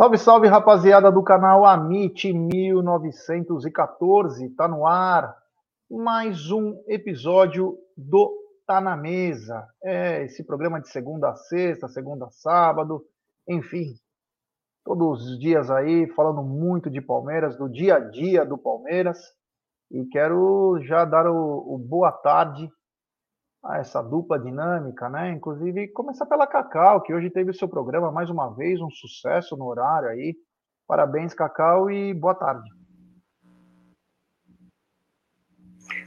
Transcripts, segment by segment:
Salve, salve, rapaziada do canal Amit 1914. Tá no ar mais um episódio do Tá na Mesa. É esse programa de segunda a sexta, segunda a sábado, enfim, todos os dias aí falando muito de Palmeiras, do dia a dia do Palmeiras. E quero já dar o, o boa tarde a essa dupla dinâmica, né? Inclusive, começar pela Cacau, que hoje teve o seu programa mais uma vez, um sucesso no horário aí. Parabéns, Cacau, e boa tarde.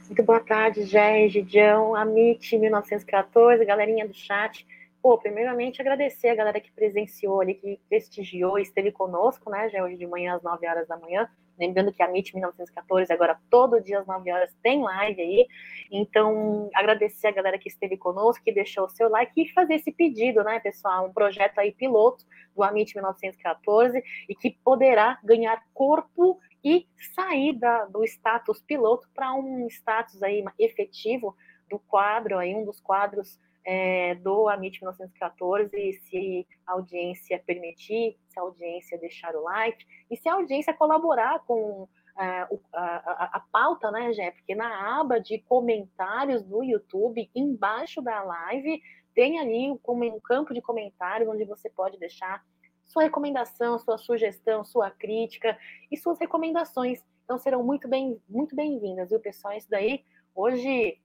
Muito boa tarde, Jé, Gidião, Amit 1914, galerinha do chat. Pô, primeiramente agradecer a galera que presenciou ali, que prestigiou, esteve conosco, né, já hoje de manhã às 9 horas da manhã. Lembrando que a MIT 1914 agora todo dia às 9 horas tem live aí. Então, agradecer a galera que esteve conosco, que deixou o seu like e fazer esse pedido, né, pessoal? Um projeto aí piloto do Amit 1914 e que poderá ganhar corpo e sair da, do status piloto para um status aí efetivo do quadro aí, um dos quadros é, do Amit 1914, se a audiência permitir, se a audiência deixar o like, e se a audiência colaborar com é, a, a, a, pauta, né, Jé? Porque na aba de comentários do YouTube, embaixo da live, tem ali um campo de comentários onde você pode deixar sua recomendação, sua sugestão, sua crítica e suas recomendações. Então serão muito bem, muito bem-vindas, viu, pessoal? Isso daí, hoje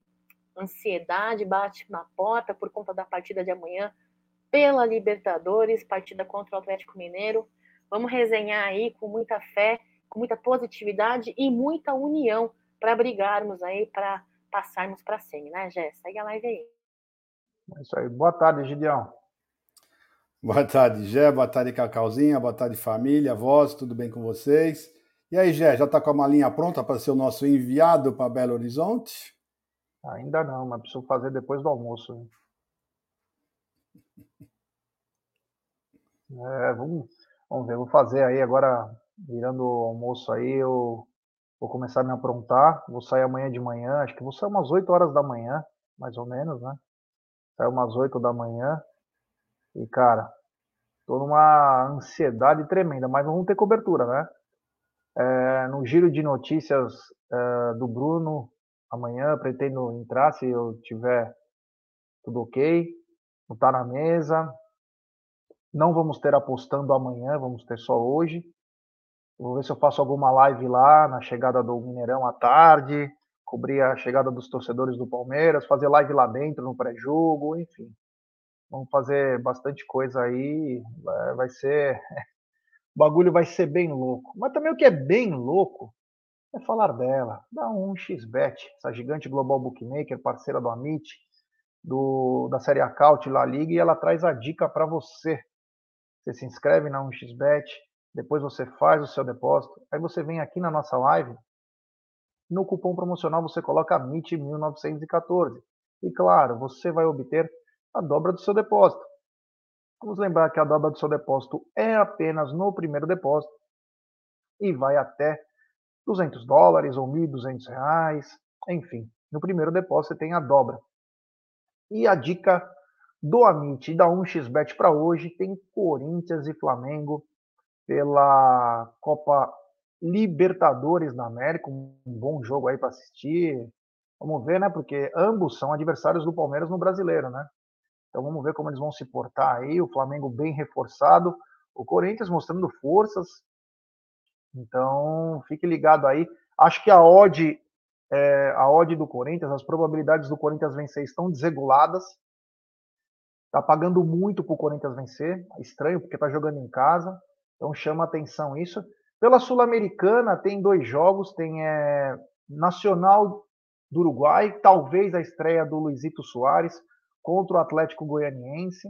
ansiedade bate na porta por conta da partida de amanhã pela Libertadores, partida contra o Atlético Mineiro. Vamos resenhar aí com muita fé, com muita positividade e muita união para brigarmos aí, para passarmos para a semi, né, Jé? Segue a live aí. É isso aí. Boa tarde, Gideão. Boa tarde, Gé. Boa tarde, Cacauzinha. Boa tarde, família, voz. Tudo bem com vocês? E aí, Gé, já está com a malinha pronta para ser o nosso enviado para Belo Horizonte? Ainda não, mas preciso fazer depois do almoço. Né? É, vamos, vamos ver, vou fazer aí agora, virando o almoço aí, eu vou começar a me aprontar, vou sair amanhã de manhã, acho que vou sair umas 8 horas da manhã, mais ou menos, né? Sair umas 8 da manhã, e cara, tô numa ansiedade tremenda, mas não vamos ter cobertura, né? É, no giro de notícias é, do Bruno, Amanhã pretendo entrar se eu tiver tudo ok. Botar na mesa. Não vamos ter apostando amanhã, vamos ter só hoje. Vou ver se eu faço alguma live lá na chegada do Mineirão à tarde, cobrir a chegada dos torcedores do Palmeiras, fazer live lá dentro no pré-jogo, enfim. Vamos fazer bastante coisa aí, vai ser o bagulho vai ser bem louco. Mas também o que é bem louco é falar dela. Dá um xbet, essa gigante global bookmaker, parceira do Amit, do, da série Acaut La Liga, e ela traz a dica para você. Você se inscreve na 1xBet, depois você faz o seu depósito, aí você vem aqui na nossa live, no cupom promocional você coloca MIT1914. E claro, você vai obter a dobra do seu depósito. Vamos lembrar que a dobra do seu depósito é apenas no primeiro depósito e vai até 200 dólares ou 1.200 reais, enfim. No primeiro depósito você tem a dobra. E a dica do Amit e da 1xBet para hoje tem Corinthians e Flamengo pela Copa Libertadores da América, um bom jogo aí para assistir. Vamos ver, né? Porque ambos são adversários do Palmeiras no Brasileiro, né? Então vamos ver como eles vão se portar aí. O Flamengo bem reforçado, o Corinthians mostrando forças, então, fique ligado aí. Acho que a odd, é, a odd do Corinthians, as probabilidades do Corinthians vencer estão desreguladas. Tá pagando muito para o Corinthians vencer. Estranho, porque tá jogando em casa. Então chama atenção isso. Pela Sul-Americana tem dois jogos, tem é, Nacional do Uruguai, talvez a estreia do Luizito Soares contra o Atlético Goianiense.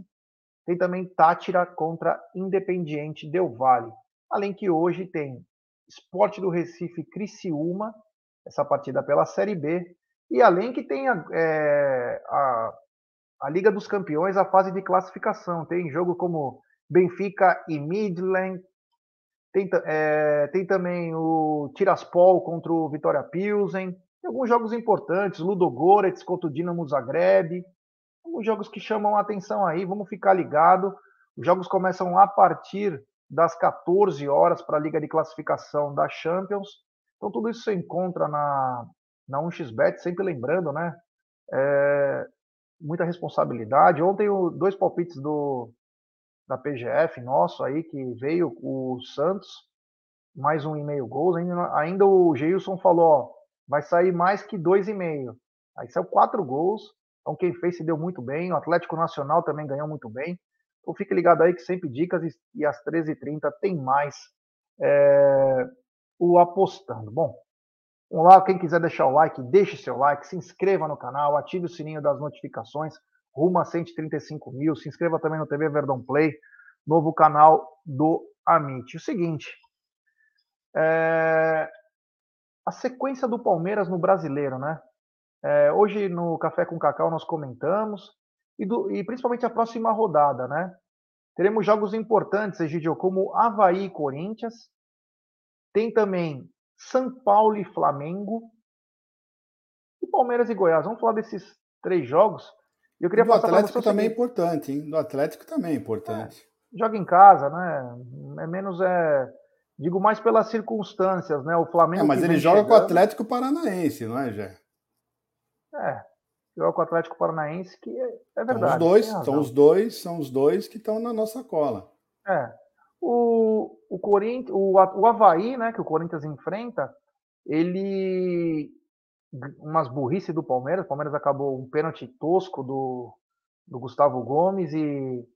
Tem também Tátira contra Independiente Del Valle. Além que hoje tem Esporte do Recife Criciúma, essa partida pela Série B. E além que tem a, é, a, a, Liga dos Campeões, a fase de classificação. Tem jogo como Benfica e Midland. Tem, é, tem também o Tiraspol contra o Vitória Pilsen. Tem alguns jogos importantes, Ludogorets contra o Dinamo Zagreb. Alguns jogos que chamam a atenção aí, vamos ficar ligado. Os jogos começam a partir das 14 horas para a Liga de Classificação da Champions. Então, tudo isso você encontra na, na 1xBet, sempre lembrando, né? É, muita responsabilidade. Ontem, dois palpites do, da PGF nosso aí, que veio o Santos, mais um e meio gols. Ainda, ainda o Geilson falou, ó, vai sair mais que dois e meio. Aí saiu quatro gols. Então quem fez se deu muito bem. O Atlético Nacional também ganhou muito bem. Então fique ligado aí que sempre dicas e, às 13h30 tem mais é, o apostando. Bom, vamos lá, quem quiser deixar o like, deixe seu like, se inscreva no canal, ative o sininho das notificações, rumo a 135 mil. Se inscreva também no TV Verdão Play, novo canal do Amit. O seguinte, é, a sequência do Palmeiras no brasileiro, né? É, hoje no Café com Cacau nós comentamos, e, do, e, principalmente a próxima rodada, né? Teremos jogos importantes, Egidio, como Havaí e Corinthians. Tem também São Paulo e Flamengo. E Palmeiras e Goiás. Vamos falar desses três jogos. Eu queria do Atlético também é importante, hein? Do Atlético também é importante. É, joga em casa, né? É menos é. Digo mais pelas circunstâncias, né? O Flamengo. É, mas ele joga chegando... com o Atlético Paranaense, não é, Jé? É, joga com o Atlético Paranaense, que é, é verdade. São os dois, são os dois, são os dois que estão na nossa cola. É. O, o Corinthians, o, o Havaí, né, que o Corinthians enfrenta, ele umas burrice do Palmeiras. O Palmeiras acabou um pênalti tosco do, do Gustavo Gomes e,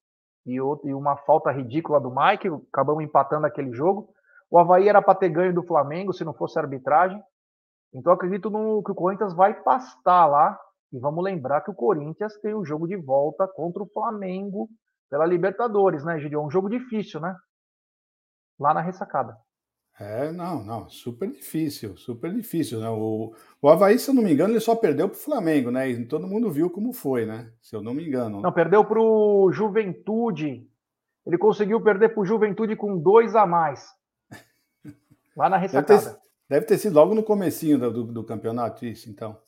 e, outro, e uma falta ridícula do Mike. Acabamos empatando aquele jogo. O Havaí era para ter ganho do Flamengo se não fosse arbitragem. Então acredito no, que o Corinthians vai pastar lá. E vamos lembrar que o Corinthians tem o um jogo de volta contra o Flamengo pela Libertadores, né, Gideon? Um jogo difícil, né? Lá na ressacada. É, não, não, super difícil, super difícil. Né? O, o Havaí, se eu não me engano, ele só perdeu para o Flamengo, né? E todo mundo viu como foi, né? Se eu não me engano. Não, perdeu para o Juventude. Ele conseguiu perder para o Juventude com dois a mais. Lá na ressacada. Deve ter, deve ter sido logo no comecinho do, do, do campeonato isso, então.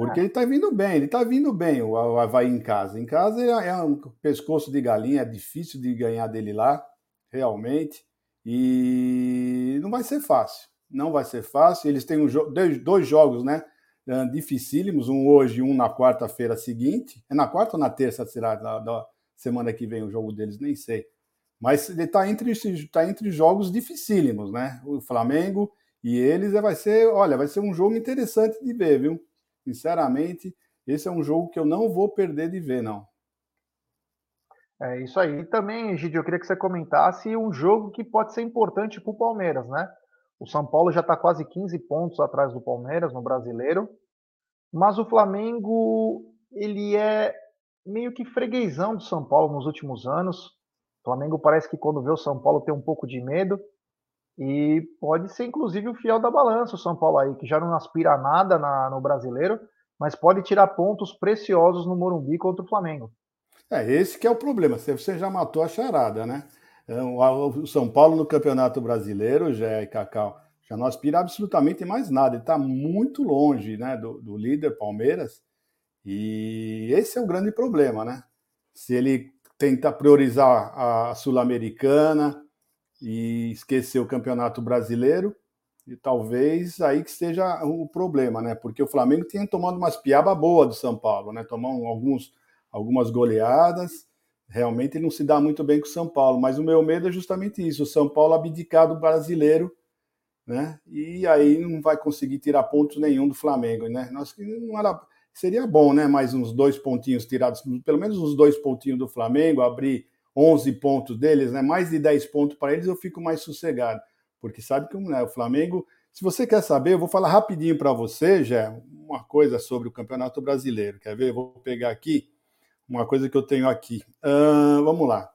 Porque é. ele está vindo bem, ele está vindo bem, o, Havaí em casa. Em casa é, é um pescoço de galinha, é difícil de ganhar dele lá, realmente. E não vai ser fácil. Não vai ser fácil. Eles têm um jo dois, dois jogos, né? dificílimos, um hoje e um na quarta-feira seguinte. É na quarta ou na terça será da, da, semana que vem o jogo deles? Nem sei. Mas ele está entre, tá entre jogos dificílimos, né? O Flamengo e eles vai ser, olha, vai ser um jogo interessante de ver, viu? Sinceramente, esse é um jogo que eu não vou perder de ver, não. É isso aí. E também, Gide, eu queria que você comentasse um jogo que pode ser importante para o Palmeiras, né? O São Paulo já está quase 15 pontos atrás do Palmeiras no brasileiro, mas o Flamengo ele é meio que freguesão do São Paulo nos últimos anos. O Flamengo parece que quando vê o São Paulo tem um pouco de medo. E pode ser, inclusive, o fiel da balança, o São Paulo aí, que já não aspira a nada na, no brasileiro, mas pode tirar pontos preciosos no Morumbi contra o Flamengo. É, esse que é o problema. Você já matou a charada, né? É, o São Paulo no Campeonato Brasileiro, já e Cacau, já não aspira absolutamente mais nada. Ele está muito longe né, do, do líder Palmeiras. E esse é o grande problema, né? Se ele tenta priorizar a Sul-Americana, e esquecer o Campeonato Brasileiro, e talvez aí que seja o problema, né? Porque o Flamengo tinha tomado umas piaba boa do São Paulo, né? Tomou alguns, algumas goleadas. Realmente ele não se dá muito bem com o São Paulo, mas o meu medo é justamente isso: o São Paulo abdicar do brasileiro, né? E aí não vai conseguir tirar pontos nenhum do Flamengo, né? Nós não era, seria bom, né? Mais uns dois pontinhos tirados, pelo menos uns dois pontinhos do Flamengo, abrir 11 pontos deles, né, mais de 10 pontos para eles, eu fico mais sossegado. Porque sabe que né, o Flamengo. Se você quer saber, eu vou falar rapidinho para você, já uma coisa sobre o Campeonato Brasileiro. Quer ver? Eu vou pegar aqui uma coisa que eu tenho aqui. Uh, vamos lá.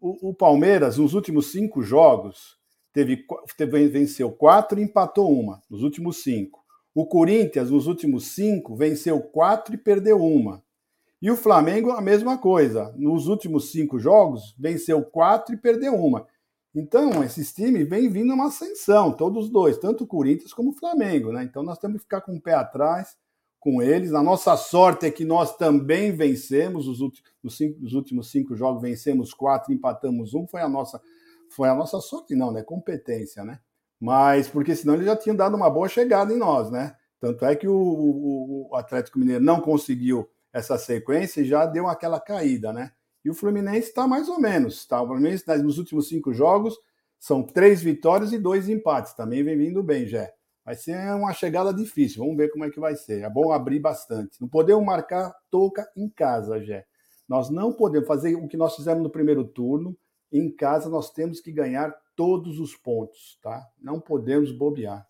O, o, Palmeiras, nos últimos cinco jogos, teve, teve, venceu quatro e empatou uma, nos últimos cinco. O Corinthians, nos últimos cinco, venceu quatro e perdeu uma. E o Flamengo, a mesma coisa. Nos últimos cinco jogos, venceu quatro e perdeu uma. Então, esses times vêm vindo uma ascensão, todos dois, tanto o Corinthians como o Flamengo, né? Então, nós temos que ficar com o pé atrás com eles. A nossa sorte é que nós também vencemos os últimos, os cinco, os últimos cinco jogos, vencemos quatro, empatamos um. Foi a nossa foi a nossa sorte, não, né? Competência, né? Mas porque senão ele já tinha dado uma boa chegada em nós, né? Tanto é que o, o, o Atlético Mineiro não conseguiu essa sequência e já deu aquela caída, né? E o Fluminense está mais ou menos, tá? O Fluminense nos últimos cinco jogos são três vitórias e dois empates. Também vem vindo bem, já. Vai ser uma chegada difícil. Vamos ver como é que vai ser. É bom abrir bastante. Não podemos marcar toca em casa, Jé. Nós não podemos fazer o que nós fizemos no primeiro turno. Em casa nós temos que ganhar todos os pontos, tá? Não podemos bobear.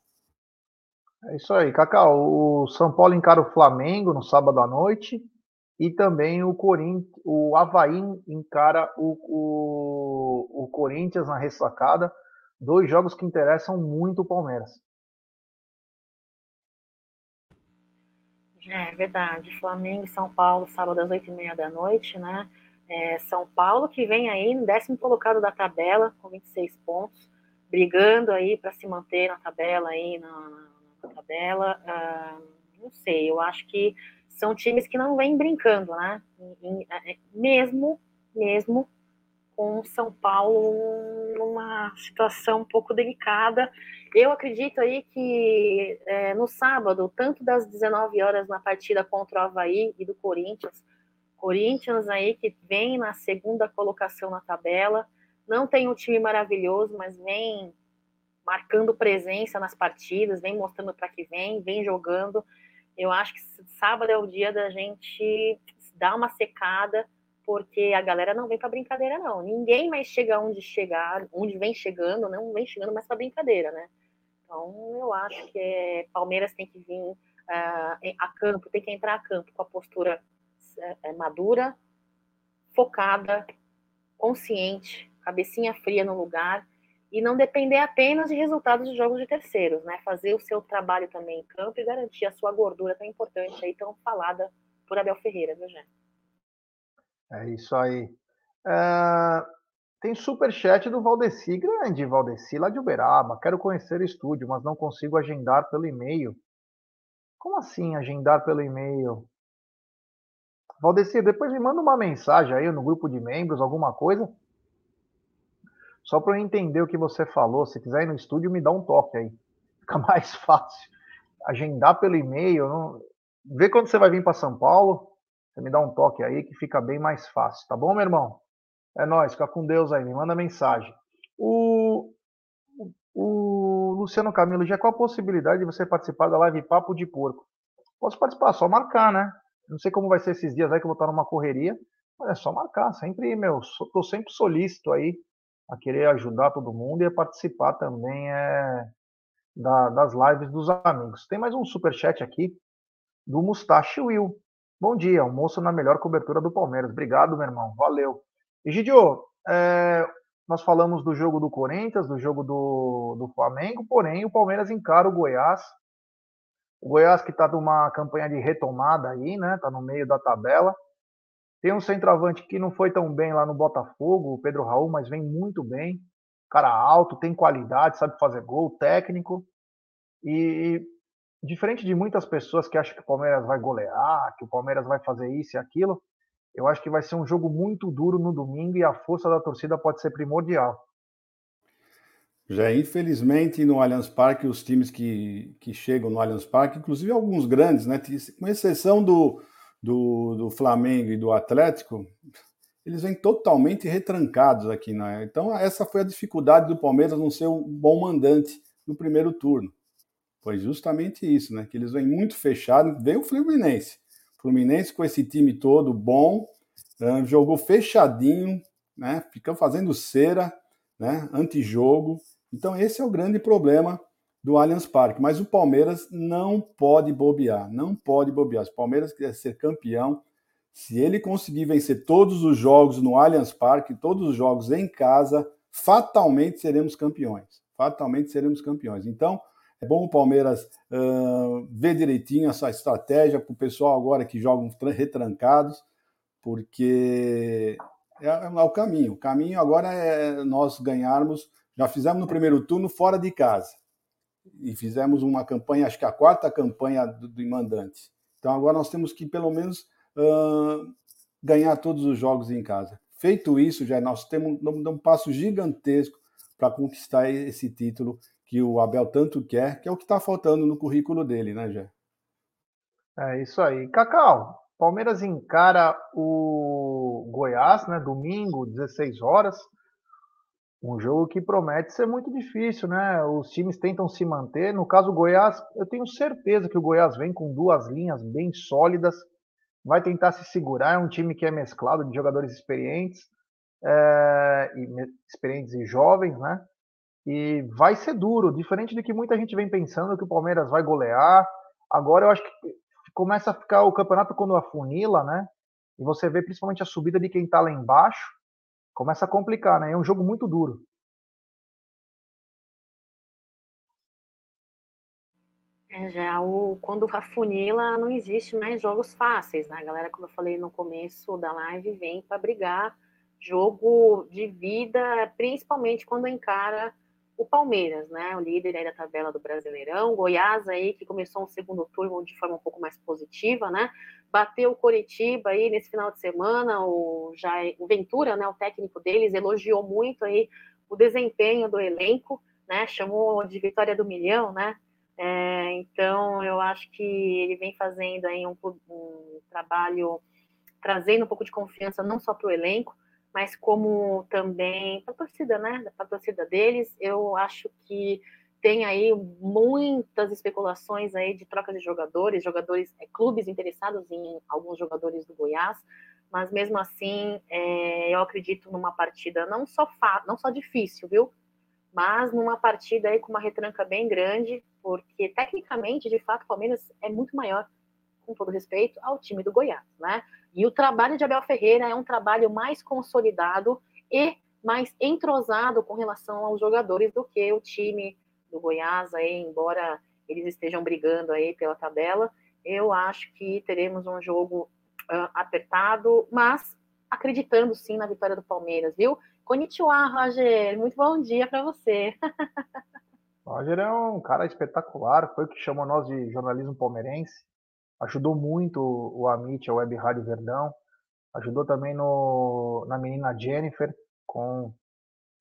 É isso aí, Cacau. O São Paulo encara o Flamengo no sábado à noite e também o Corinthians, o Havaí encara o, o, o Corinthians na ressacada. Dois jogos que interessam muito o Palmeiras. É verdade. Flamengo e São Paulo, sábado às oito e meia da noite, né? É, São Paulo que vem aí no décimo colocado da tabela, com 26 pontos, brigando aí para se manter na tabela aí, na, na tabela. Ah, não sei, eu acho que são times que não vêm brincando, né? É, mesmo, mesmo com São Paulo numa situação um pouco delicada. Eu acredito aí que é, no sábado, tanto das 19 horas na partida contra o Havaí e do Corinthians, Corinthians aí que vem na segunda colocação na tabela, não tem um time maravilhoso, mas vem marcando presença nas partidas, vem mostrando para que vem, vem jogando. Eu acho que sábado é o dia da gente dar uma secada, porque a galera não vem para brincadeira, não. Ninguém mais chega onde chegar, onde vem chegando, não vem chegando mais para brincadeira, né? Então, eu acho que é, Palmeiras tem que vir uh, a campo, tem que entrar a campo com a postura uh, madura, focada, consciente, cabecinha fria no lugar e não depender apenas de resultados de jogos de terceiros, né? Fazer o seu trabalho também em campo e garantir a sua gordura tão importante aí, tão falada por Abel Ferreira, viu, Jé? É isso aí. Uh, tem superchat do Valdeci, grande Valdeci, lá de Uberaba. Quero conhecer o estúdio, mas não consigo agendar pelo e-mail. Como assim agendar pelo e-mail? Valdeci, depois me manda uma mensagem aí no grupo de membros, alguma coisa só para eu entender o que você falou, se quiser ir no estúdio, me dá um toque aí. Fica mais fácil. Agendar pelo e-mail. Não... Vê quando você vai vir para São Paulo. Você me dá um toque aí que fica bem mais fácil. Tá bom, meu irmão? É nóis, fica com Deus aí. Me manda mensagem. O, o Luciano Camilo, já qual a possibilidade de você participar da live Papo de Porco? Posso participar, só marcar, né? Não sei como vai ser esses dias aí que eu vou estar numa correria. Mas é só marcar. Sempre, meu, tô sempre solícito aí a querer ajudar todo mundo e a participar também é, da, das lives dos amigos. Tem mais um super chat aqui do Mustache Will. Bom dia, almoço na melhor cobertura do Palmeiras. Obrigado, meu irmão. Valeu. Egidio, é, nós falamos do jogo do Corinthians, do jogo do, do Flamengo, porém o Palmeiras encara o Goiás. O Goiás que está numa campanha de retomada aí, né? Está no meio da tabela. Tem um centroavante que não foi tão bem lá no Botafogo, o Pedro Raul, mas vem muito bem. Cara alto, tem qualidade, sabe fazer gol, técnico. E diferente de muitas pessoas que acham que o Palmeiras vai golear, que o Palmeiras vai fazer isso e aquilo, eu acho que vai ser um jogo muito duro no domingo e a força da torcida pode ser primordial. Já infelizmente no Allianz Parque, os times que, que chegam no Allianz Parque, inclusive alguns grandes, né, com exceção do, do, do Flamengo e do Atlético, eles vêm totalmente retrancados aqui. Né? Então, essa foi a dificuldade do Palmeiras não ser um bom mandante no primeiro turno. Foi justamente isso, né? Que eles vêm muito fechados. Veio o Fluminense. Fluminense com esse time todo bom, uh, jogou fechadinho, né? Ficou fazendo cera, né? Antijogo. Então, esse é o grande problema do Allianz Parque. Mas o Palmeiras não pode bobear, não pode bobear. Se o Palmeiras quer ser campeão, se ele conseguir vencer todos os jogos no Allianz Parque, todos os jogos em casa, fatalmente seremos campeões. Fatalmente seremos campeões. Então, é bom o Palmeiras uh, ver direitinho essa estratégia para o pessoal agora que jogam retrancados, porque é, é o caminho. O caminho agora é nós ganharmos. Já fizemos no primeiro turno fora de casa e fizemos uma campanha, acho que a quarta campanha do, do. Então agora nós temos que pelo menos uh, ganhar todos os jogos em casa. Feito isso, já nós temos um, um passo gigantesco para conquistar esse título que o Abel tanto quer, que é o que está faltando no currículo dele, né, Jé? É isso aí. Cacau, Palmeiras encara o Goiás, né, domingo, 16 horas. Um jogo que promete ser muito difícil, né? Os times tentam se manter. No caso do Goiás, eu tenho certeza que o Goiás vem com duas linhas bem sólidas, vai tentar se segurar. É um time que é mesclado de jogadores experientes, é, e, experientes e jovens, né? E vai ser duro, diferente do que muita gente vem pensando que o Palmeiras vai golear. Agora eu acho que começa a ficar o campeonato quando afunila, né? E você vê principalmente a subida de quem tá lá embaixo começa a complicar, né? É um jogo muito duro. É, já o, quando afunila, não existe mais jogos fáceis, né? A galera, como eu falei no começo da live, vem para brigar jogo de vida, principalmente quando encara o Palmeiras, né? O líder aí da tabela do Brasileirão, Goiás aí que começou um segundo turno de forma um pouco mais positiva, né? bateu o Coritiba aí nesse final de semana, o, já, o Ventura, né, o técnico deles, elogiou muito aí o desempenho do elenco, né, chamou de vitória do milhão, né, é, então eu acho que ele vem fazendo aí um, um trabalho trazendo um pouco de confiança não só para o elenco, mas como também para a torcida, né, para a torcida deles, eu acho que tem aí muitas especulações aí de troca de jogadores, jogadores, é, clubes interessados em alguns jogadores do Goiás, mas mesmo assim é, eu acredito numa partida não só não só difícil, viu? Mas numa partida aí com uma retranca bem grande, porque tecnicamente, de fato, o Palmeiras é muito maior, com todo respeito, ao time do Goiás, né? E o trabalho de Abel Ferreira é um trabalho mais consolidado e mais entrosado com relação aos jogadores do que o time do Goiás, aí, embora eles estejam brigando aí pela tabela, eu acho que teremos um jogo uh, apertado, mas acreditando sim na vitória do Palmeiras, viu? Konnichiwa, Roger, muito bom dia para você. Roger é um cara espetacular, foi o que chamou nós de jornalismo palmeirense, ajudou muito o Amit, a Web Rádio Verdão, ajudou também no, na menina Jennifer, com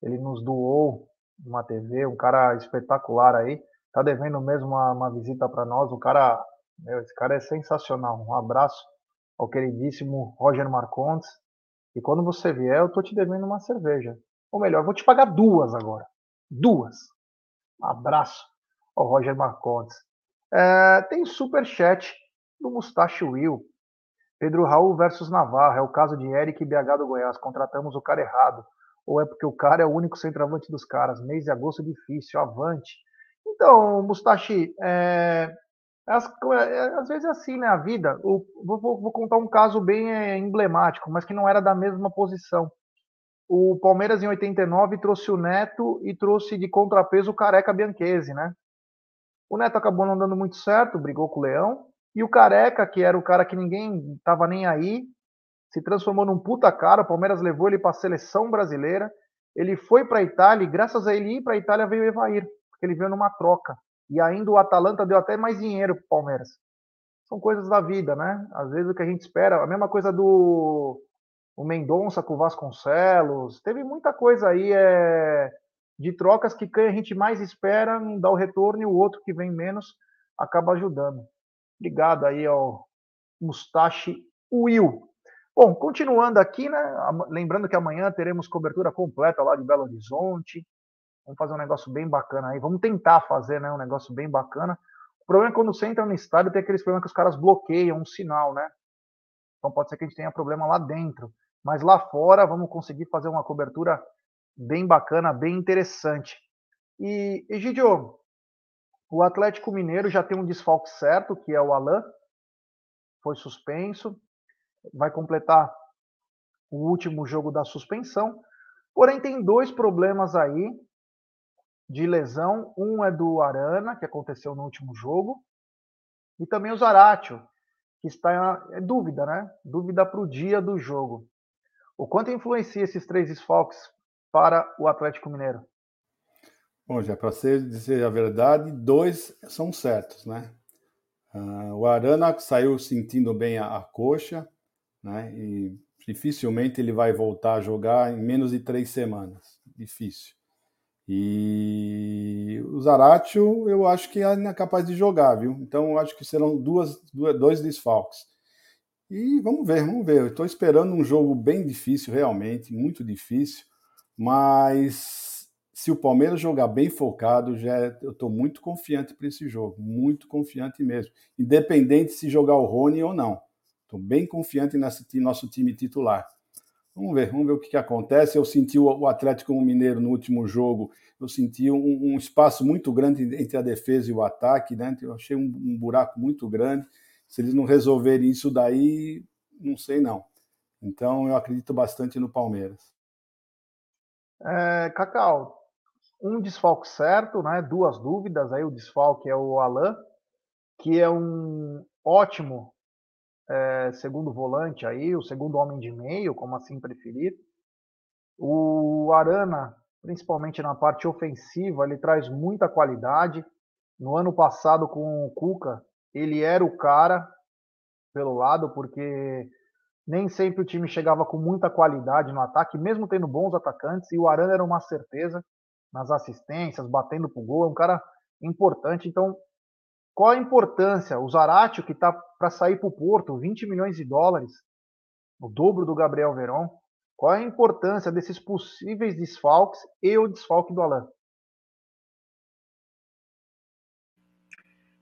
ele nos doou uma TV, um cara espetacular aí. Tá devendo mesmo uma, uma visita para nós. O cara, meu, esse cara é sensacional. Um abraço ao queridíssimo Roger Marcontes. E quando você vier, eu tô te devendo uma cerveja. Ou melhor, vou te pagar duas agora. Duas. Um abraço ao Roger Marcontes. É, tem super chat do Mustache Will. Pedro Raul versus Navarro. É o caso de Eric BH do Goiás. Contratamos o cara errado ou é porque o cara é o único centroavante dos caras? Mês de agosto é difícil, avante. Então, Mustachi, é, às, é, às, vezes é assim, né? A vida. Vou, vou, contar um caso bem é, emblemático, mas que não era da mesma posição. O Palmeiras em 89 trouxe o Neto e trouxe de contrapeso o Careca Bianchese, né? O Neto acabou não dando muito certo, brigou com o Leão. E o Careca, que era o cara que ninguém tava nem aí, se transformou num puta cara. O Palmeiras levou ele para a seleção brasileira. Ele foi para a Itália e, graças a ele ir para a Itália, veio o Evair, porque ele veio numa troca. E ainda o Atalanta deu até mais dinheiro para o Palmeiras. São coisas da vida, né? Às vezes o que a gente espera, a mesma coisa do o Mendonça com o Vasconcelos. Teve muita coisa aí é, de trocas que a gente mais espera não dá o retorno e o outro que vem menos acaba ajudando. Obrigado aí ao Mustache Will. Bom, continuando aqui, né? Lembrando que amanhã teremos cobertura completa lá de Belo Horizonte. Vamos fazer um negócio bem bacana aí. Vamos tentar fazer né, um negócio bem bacana. O problema é quando você entra no estádio, tem aqueles problemas que os caras bloqueiam um sinal, né? Então pode ser que a gente tenha problema lá dentro. Mas lá fora, vamos conseguir fazer uma cobertura bem bacana, bem interessante. E, Egidio, o Atlético Mineiro já tem um desfalque certo, que é o Alain. Foi suspenso vai completar o último jogo da suspensão. Porém, tem dois problemas aí de lesão. Um é do Arana, que aconteceu no último jogo, e também o Zaratio, que está em é dúvida, né? Dúvida para o dia do jogo. O quanto influencia esses três desfalques para o Atlético Mineiro? Bom, já para dizer a verdade, dois são certos, né? Uh, o Arana saiu sentindo bem a, a coxa, né? E dificilmente ele vai voltar a jogar em menos de três semanas. Difícil. E o Zaratio, eu acho que ainda é capaz de jogar, viu? Então, eu acho que serão duas, dois desfalques. E vamos ver, vamos ver. Eu estou esperando um jogo bem difícil, realmente, muito difícil. Mas se o Palmeiras jogar bem focado, já é, eu estou muito confiante para esse jogo, muito confiante mesmo. Independente se jogar o Rony ou não. Estou bem confiante nesse nosso time titular. Vamos ver, vamos ver o que, que acontece. Eu senti o, o Atlético Mineiro no último jogo, eu senti um, um, espaço muito grande entre a defesa e o ataque, né? Eu achei um, um, buraco muito grande. Se eles não resolverem isso daí, não sei não. Então eu acredito bastante no Palmeiras. É, Cacau, um desfalque certo, né? Duas dúvidas. Aí o desfalque é o Alain, que é um ótimo é, segundo volante aí, o segundo homem de meio, como assim preferir. O Arana, principalmente na parte ofensiva, ele traz muita qualidade. No ano passado com o Cuca, ele era o cara pelo lado, porque nem sempre o time chegava com muita qualidade no ataque, mesmo tendo bons atacantes, e o Arana era uma certeza nas assistências, batendo pro gol, é um cara importante, então qual a importância? O Zaratio, que está para sair para o Porto, 20 milhões de dólares, o dobro do Gabriel Verón. Qual a importância desses possíveis desfalques e o desfalque do Alain?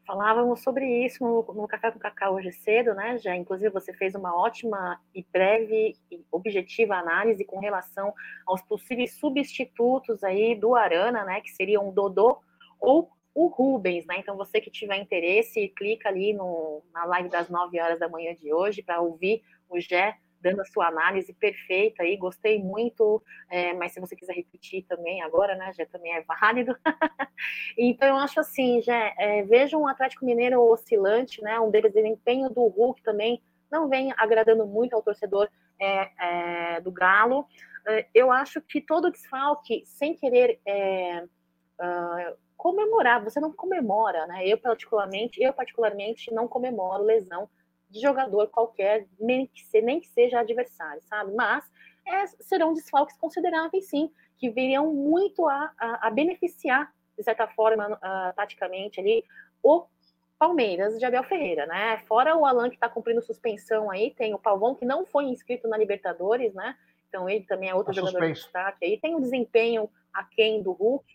Falávamos sobre isso no, no Café com Cacau hoje cedo, né, já. Inclusive, você fez uma ótima e breve e objetiva análise com relação aos possíveis substitutos aí do Arana, né, que seriam o Dodô ou o Rubens, né? Então, você que tiver interesse, clica ali no, na live das 9 horas da manhã de hoje para ouvir o Gé dando a sua análise perfeita aí, gostei muito, é, mas se você quiser repetir também agora, né, já também é válido. então, eu acho assim, já é, vejo um Atlético Mineiro oscilante, né, um desempenho do Hulk também não vem agradando muito ao torcedor é, é do Galo. É, eu acho que todo desfalque, sem querer uh, comemorar, você não comemora, né? Eu particularmente, eu particularmente não comemoro lesão de jogador qualquer, nem que, se, nem que seja adversário, sabe? Mas é, serão desfalques consideráveis, sim, que viriam muito a, a, a beneficiar, de certa forma, taticamente ali, o Palmeiras de Abel Ferreira, né? Fora o Alan que está cumprindo suspensão aí, tem o Palvão que não foi inscrito na Libertadores, né? Então ele também é outro tá jogador suspenso. de destaque aí. Tem o desempenho aquém do Hulk,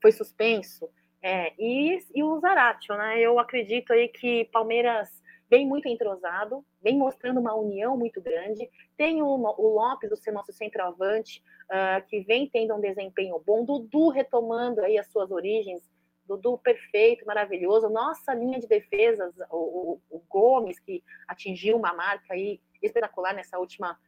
foi suspenso. É, e, e o Zaratio, né? Eu acredito aí que Palmeiras vem muito entrosado, vem mostrando uma união muito grande. Tem o, o Lopes, o nosso centroavante, uh, que vem tendo um desempenho bom. Dudu retomando aí as suas origens. Dudu perfeito, maravilhoso. Nossa linha de defesas, o, o, o Gomes, que atingiu uma marca aí espetacular nessa última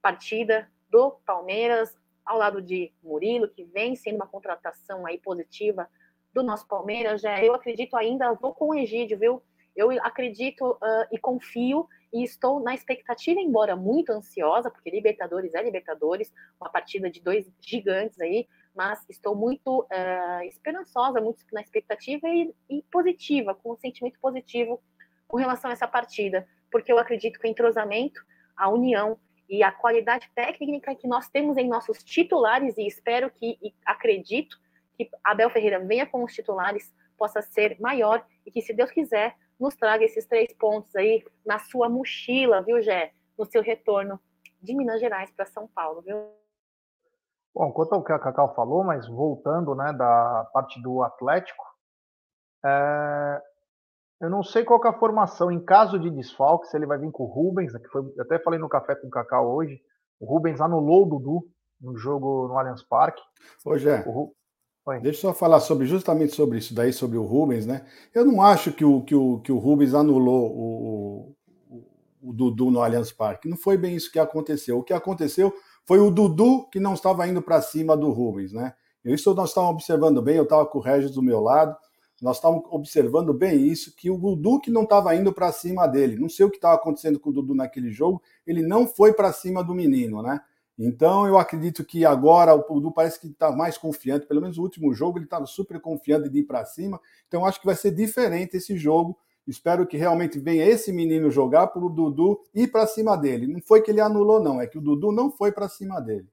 partida do Palmeiras ao lado de Murilo, que vem sendo uma contratação aí positiva do nosso Palmeiras, já eu acredito ainda, vou com o Egídio, viu? Eu acredito uh, e confio e estou na expectativa, embora muito ansiosa, porque Libertadores é Libertadores, uma partida de dois gigantes aí, mas estou muito uh, esperançosa, muito na expectativa e, e, positiva, com um sentimento positivo com relação a essa partida, porque eu acredito que o entrosamento, a união e a qualidade técnica que nós temos em nossos titulares, e espero que, e acredito, que Abel Ferreira venha com os titulares, possa ser maior e que, se Deus quiser, nos traga esses três pontos aí na sua mochila, viu, Gé? No seu retorno de Minas Gerais para São Paulo, viu? Bom, quanto ao que a Cacau falou, mas voltando, né, da parte do Atlético, é, eu não sei qual é a formação em caso de desfalque, se ele vai vir com o Rubens, que foi, eu até falei no café com o Cacau hoje. O Rubens anulou o Dudu no jogo no Allianz Parque. Hoje é. Ru... Deixa eu só falar sobre justamente sobre isso daí, sobre o Rubens, né? Eu não acho que o, que o, que o Rubens anulou o, o, o Dudu no Allianz Parque. Não foi bem isso que aconteceu. O que aconteceu foi o Dudu que não estava indo para cima do Rubens, né? Isso nós estávamos observando bem, eu estava com o Regis do meu lado. Nós estávamos observando bem isso, que o Dudu que não estava indo para cima dele. Não sei o que estava acontecendo com o Dudu naquele jogo, ele não foi para cima do menino, né? Então eu acredito que agora o Dudu parece que está mais confiante, pelo menos no último jogo ele estava super confiante de ir para cima. Então acho que vai ser diferente esse jogo. Espero que realmente venha esse menino jogar para o Dudu ir para cima dele. Não foi que ele anulou, não, é que o Dudu não foi para cima dele.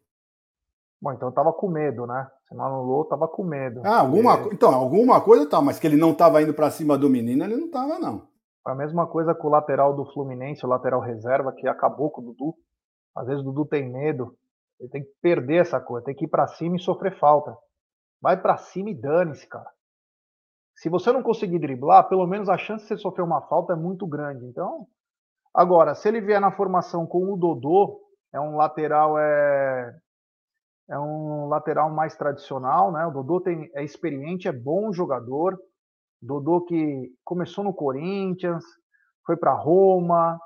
Bom, então estava com medo, né? Você anulou, tava com medo. Ah, alguma, então, alguma coisa tá, mas que ele não tava indo para cima do menino, ele não tava, não. A mesma coisa com o lateral do Fluminense, o lateral reserva, que acabou com o Dudu. Às vezes o Dudu tem medo, ele tem que perder essa coisa, tem que ir para cima e sofrer falta. Vai para cima e dane-se, cara. Se você não conseguir driblar, pelo menos a chance de você sofrer uma falta é muito grande. Então, agora, se ele vier na formação com o Dodô, é um lateral é é um lateral mais tradicional, né? O Dodô tem, é experiente, é bom jogador. Dodô que começou no Corinthians, foi para Roma,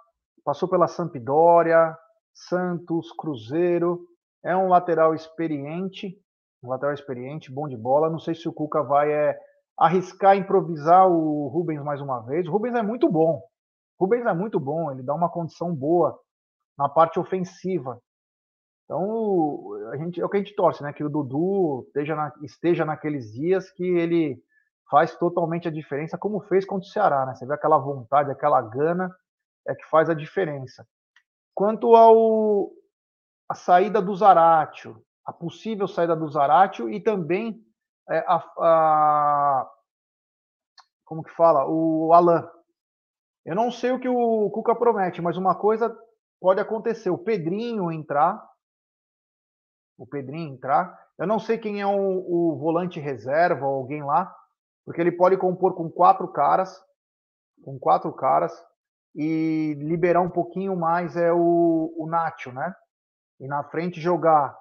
passou pela Sampdoria, Santos, Cruzeiro. É um lateral experiente, um lateral experiente, bom de bola. Não sei se o Cuca vai é, arriscar improvisar o Rubens mais uma vez. O Rubens é muito bom. O Rubens é muito bom, ele dá uma condição boa na parte ofensiva. Então, a gente, é o que a gente torce, né? Que o Dudu esteja, na, esteja naqueles dias que ele faz totalmente a diferença, como fez contra o Ceará, né? Você vê aquela vontade, aquela gana, é que faz a diferença. Quanto ao a saída do Zaratio, a possível saída do Zaratio e também é, a, a, como que fala, o Alan. Eu não sei o que o Cuca promete, mas uma coisa pode acontecer: o Pedrinho entrar o Pedrinho entrar. Eu não sei quem é o, o volante reserva ou alguém lá, porque ele pode compor com quatro caras, com quatro caras, e liberar um pouquinho mais é o, o Nacho, né? E na frente jogar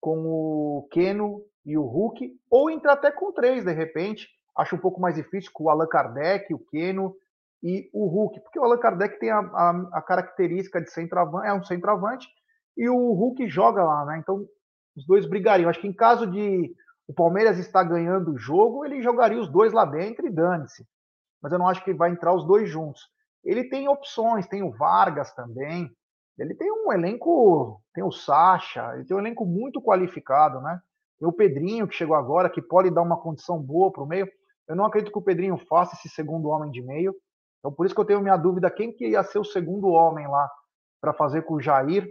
com o Keno e o Hulk, ou entrar até com três, de repente. Acho um pouco mais difícil com o Allan Kardec, o Keno e o Hulk, porque o Allan Kardec tem a, a, a característica de centroavante, é um centroavante, e o Hulk joga lá, né? Então os dois brigariam. Acho que em caso de o Palmeiras estar ganhando o jogo, ele jogaria os dois lá dentro e dane-se. Mas eu não acho que vai entrar os dois juntos. Ele tem opções, tem o Vargas também. Ele tem um elenco, tem o Sacha, ele tem um elenco muito qualificado, né? Tem o Pedrinho, que chegou agora, que pode dar uma condição boa para o meio. Eu não acredito que o Pedrinho faça esse segundo homem de meio. Então, por isso que eu tenho minha dúvida quem que ia ser o segundo homem lá para fazer com o Jair,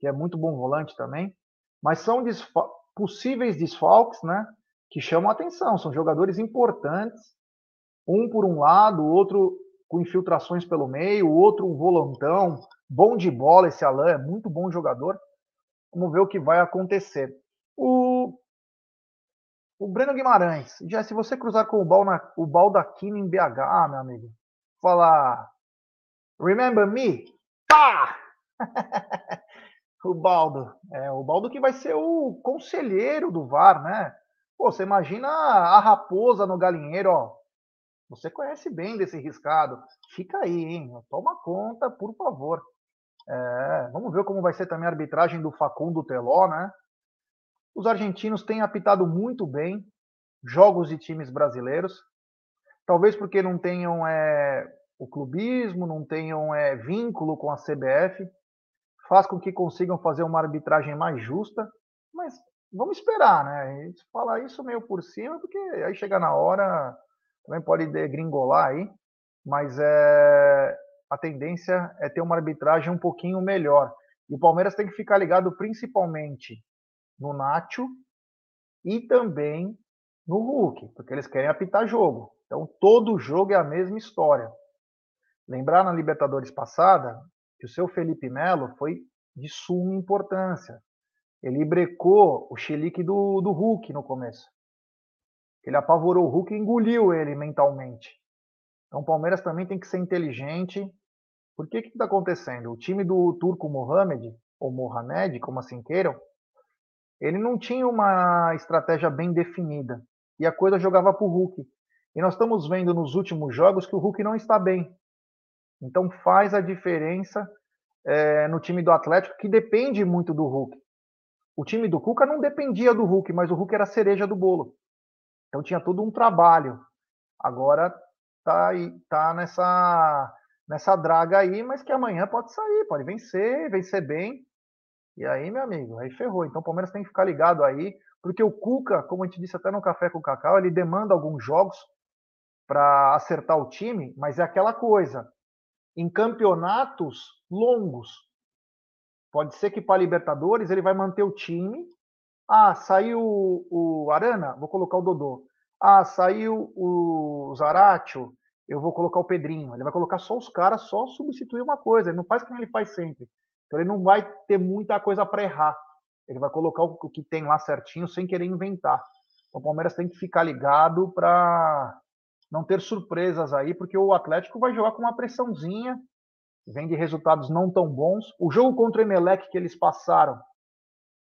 que é muito bom volante também mas são possíveis desfalques, né? Que chamam a atenção. São jogadores importantes, um por um lado, o outro com infiltrações pelo meio, outro um volantão, bom de bola. Esse Alain é muito bom jogador. Vamos ver o que vai acontecer. O, o Breno Guimarães, já se você cruzar com o, bal na, o Baldaquino em BH, meu amigo, falar Remember me? Pá! O Baldo. É, o Baldo que vai ser o conselheiro do VAR, né? Pô, você imagina a raposa no galinheiro, ó. Você conhece bem desse riscado. Fica aí, hein? Toma conta, por favor. É, vamos ver como vai ser também a arbitragem do Facundo Teló, né? Os argentinos têm apitado muito bem jogos de times brasileiros. Talvez porque não tenham é, o clubismo, não tenham é, vínculo com a CBF faz com que consigam fazer uma arbitragem mais justa, mas vamos esperar, né? A gente fala isso meio por cima, porque aí chega na hora, também pode degringolar aí, mas é, a tendência é ter uma arbitragem um pouquinho melhor. E o Palmeiras tem que ficar ligado principalmente no Nacho e também no Hulk, porque eles querem apitar jogo. Então todo jogo é a mesma história. Lembrar na Libertadores passada, que o seu Felipe Melo foi de suma importância. Ele brecou o chilique do, do Hulk no começo. Ele apavorou o Hulk e engoliu ele mentalmente. Então o Palmeiras também tem que ser inteligente. Por que que está acontecendo? O time do Turco Mohamed, ou Mohamed, como assim queiram, ele não tinha uma estratégia bem definida. E a coisa jogava para o Hulk. E nós estamos vendo nos últimos jogos que o Hulk não está bem. Então faz a diferença é, no time do Atlético, que depende muito do Hulk. O time do Cuca não dependia do Hulk, mas o Hulk era a cereja do bolo. Então tinha todo um trabalho. Agora tá, tá nessa, nessa draga aí, mas que amanhã pode sair, pode vencer, vencer bem. E aí, meu amigo, aí ferrou. Então o Palmeiras tem que ficar ligado aí, porque o Cuca, como a gente disse até no Café com o Cacau, ele demanda alguns jogos para acertar o time, mas é aquela coisa em campeonatos longos. Pode ser que para Libertadores ele vai manter o time Ah, saiu o Arana, vou colocar o Dodô. Ah, saiu o Zaratio, eu vou colocar o Pedrinho. Ele vai colocar só os caras, só substituir uma coisa. Ele não faz como ele faz sempre. Então ele não vai ter muita coisa para errar. Ele vai colocar o que tem lá certinho sem querer inventar. Então, o Palmeiras tem que ficar ligado para não ter surpresas aí, porque o Atlético vai jogar com uma pressãozinha, vem de resultados não tão bons. O jogo contra o Emelec que eles passaram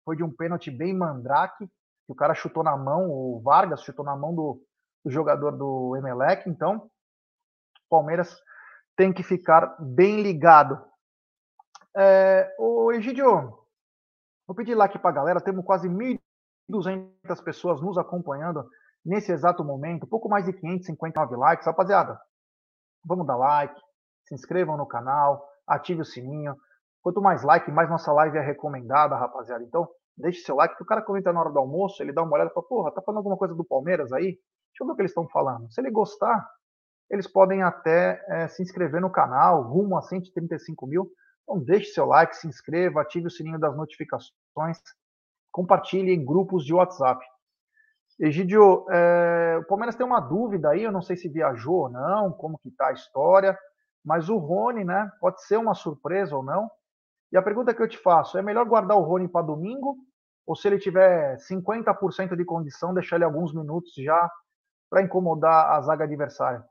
foi de um pênalti bem mandrake, que o cara chutou na mão, o Vargas chutou na mão do, do jogador do Emelec, então Palmeiras tem que ficar bem ligado. É, o Egidio, vou pedir like para a galera, temos quase 1.200 pessoas nos acompanhando nesse exato momento, pouco mais de 559 likes. Rapaziada, vamos dar like, se inscrevam no canal, ative o sininho. Quanto mais like, mais nossa live é recomendada, rapaziada. Então, deixe seu like, que o cara comenta na hora do almoço, ele dá uma olhada e fala, porra, tá falando alguma coisa do Palmeiras aí? Deixa eu ver o que eles estão falando. Se ele gostar, eles podem até é, se inscrever no canal, rumo a 135 mil. Então, deixe seu like, se inscreva, ative o sininho das notificações, compartilhe em grupos de WhatsApp. Egidio, é, o Palmeiras tem uma dúvida aí, eu não sei se viajou ou não, como que tá a história, mas o Rony, né, pode ser uma surpresa ou não. E a pergunta que eu te faço, é melhor guardar o Rony para domingo, ou se ele tiver 50% de condição, deixar ele alguns minutos já para incomodar a zaga adversária?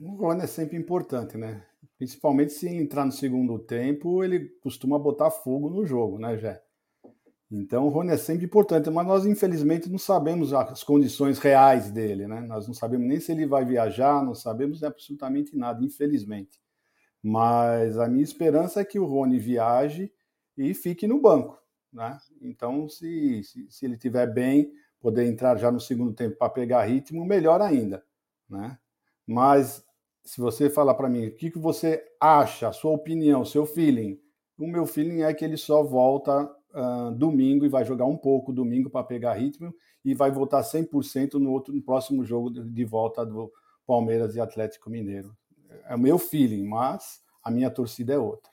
O Rony é sempre importante, né? Principalmente se entrar no segundo tempo, ele costuma botar fogo no jogo, né, Jé? Então o Rony é sempre importante, mas nós infelizmente não sabemos as condições reais dele, né? Nós não sabemos nem se ele vai viajar, não sabemos absolutamente nada, infelizmente. Mas a minha esperança é que o Rony viaje e fique no banco, né? Então se, se, se ele estiver bem, poder entrar já no segundo tempo para pegar ritmo, melhor ainda, né? Mas se você falar para mim o que, que você acha, a sua opinião, seu feeling, o meu feeling é que ele só volta uh, domingo e vai jogar um pouco domingo para pegar ritmo e vai voltar 100% no, outro, no próximo jogo de volta do Palmeiras e Atlético Mineiro. É o meu feeling, mas a minha torcida é outra.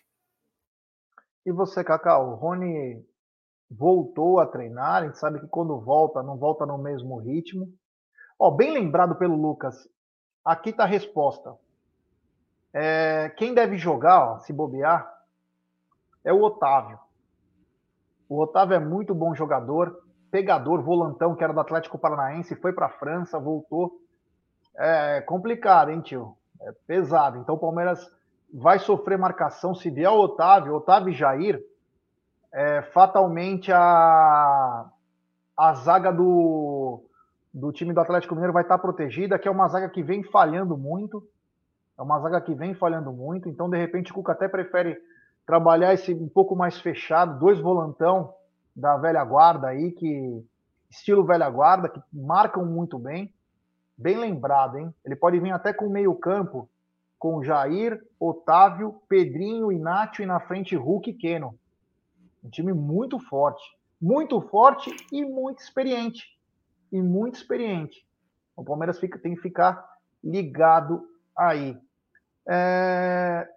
E você, Cacau, o Rony voltou a treinar, a gente sabe que quando volta, não volta no mesmo ritmo. Ó, bem lembrado pelo Lucas, aqui está a resposta. É, quem deve jogar, ó, se bobear, é o Otávio. O Otávio é muito bom jogador, pegador, volantão, que era do Atlético Paranaense, foi para a França, voltou. É complicado, hein, tio? É pesado. Então o Palmeiras vai sofrer marcação. Se vier o Otávio, Otávio e Jair, é, fatalmente a, a zaga do, do time do Atlético Mineiro vai estar protegida, que é uma zaga que vem falhando muito. É uma zaga que vem falhando muito. Então, de repente, o Cuca até prefere trabalhar esse um pouco mais fechado, dois volantão da velha guarda aí, que estilo velha guarda, que marcam muito bem. Bem lembrado, hein? Ele pode vir até com meio campo, com Jair, Otávio, Pedrinho, Inácio e na frente Hulk e Keno. Um time muito forte. Muito forte e muito experiente. E muito experiente. O Palmeiras fica, tem que ficar ligado aí. É,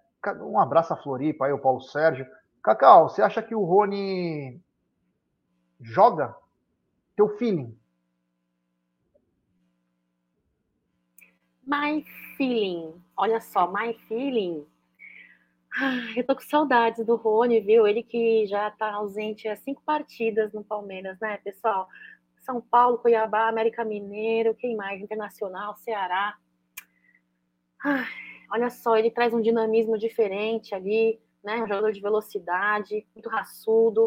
um abraço a Floripa, aí o Paulo Sérgio. Cacau, você acha que o Rony joga? Teu feeling? My feeling. Olha só, my feeling. Ah, eu tô com saudades do Rony, viu? Ele que já tá ausente há cinco partidas no Palmeiras, né, pessoal? São Paulo, Cuiabá, América Mineiro, quem mais? Internacional, Ceará. Olha só, ele traz um dinamismo diferente ali, né? Um jogador de velocidade, muito raçudo.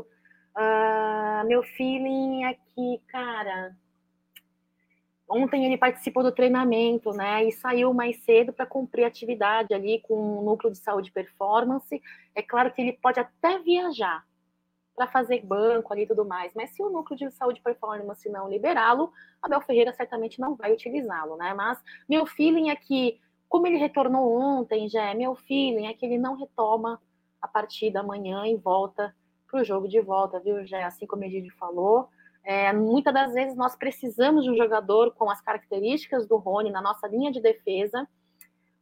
Uh, meu feeling é que, cara, ontem ele participou do treinamento, né? E saiu mais cedo para cumprir atividade ali com o núcleo de saúde e performance. É claro que ele pode até viajar para fazer banco ali e tudo mais, mas se o núcleo de saúde e performance não liberá-lo, Abel Ferreira certamente não vai utilizá-lo, né? Mas meu feeling é que como ele retornou ontem, já é meu feeling é que ele não retoma a partida amanhã e volta para o jogo de volta, viu, já assim como a gente falou. É, muitas das vezes nós precisamos de um jogador com as características do Rony na nossa linha de defesa,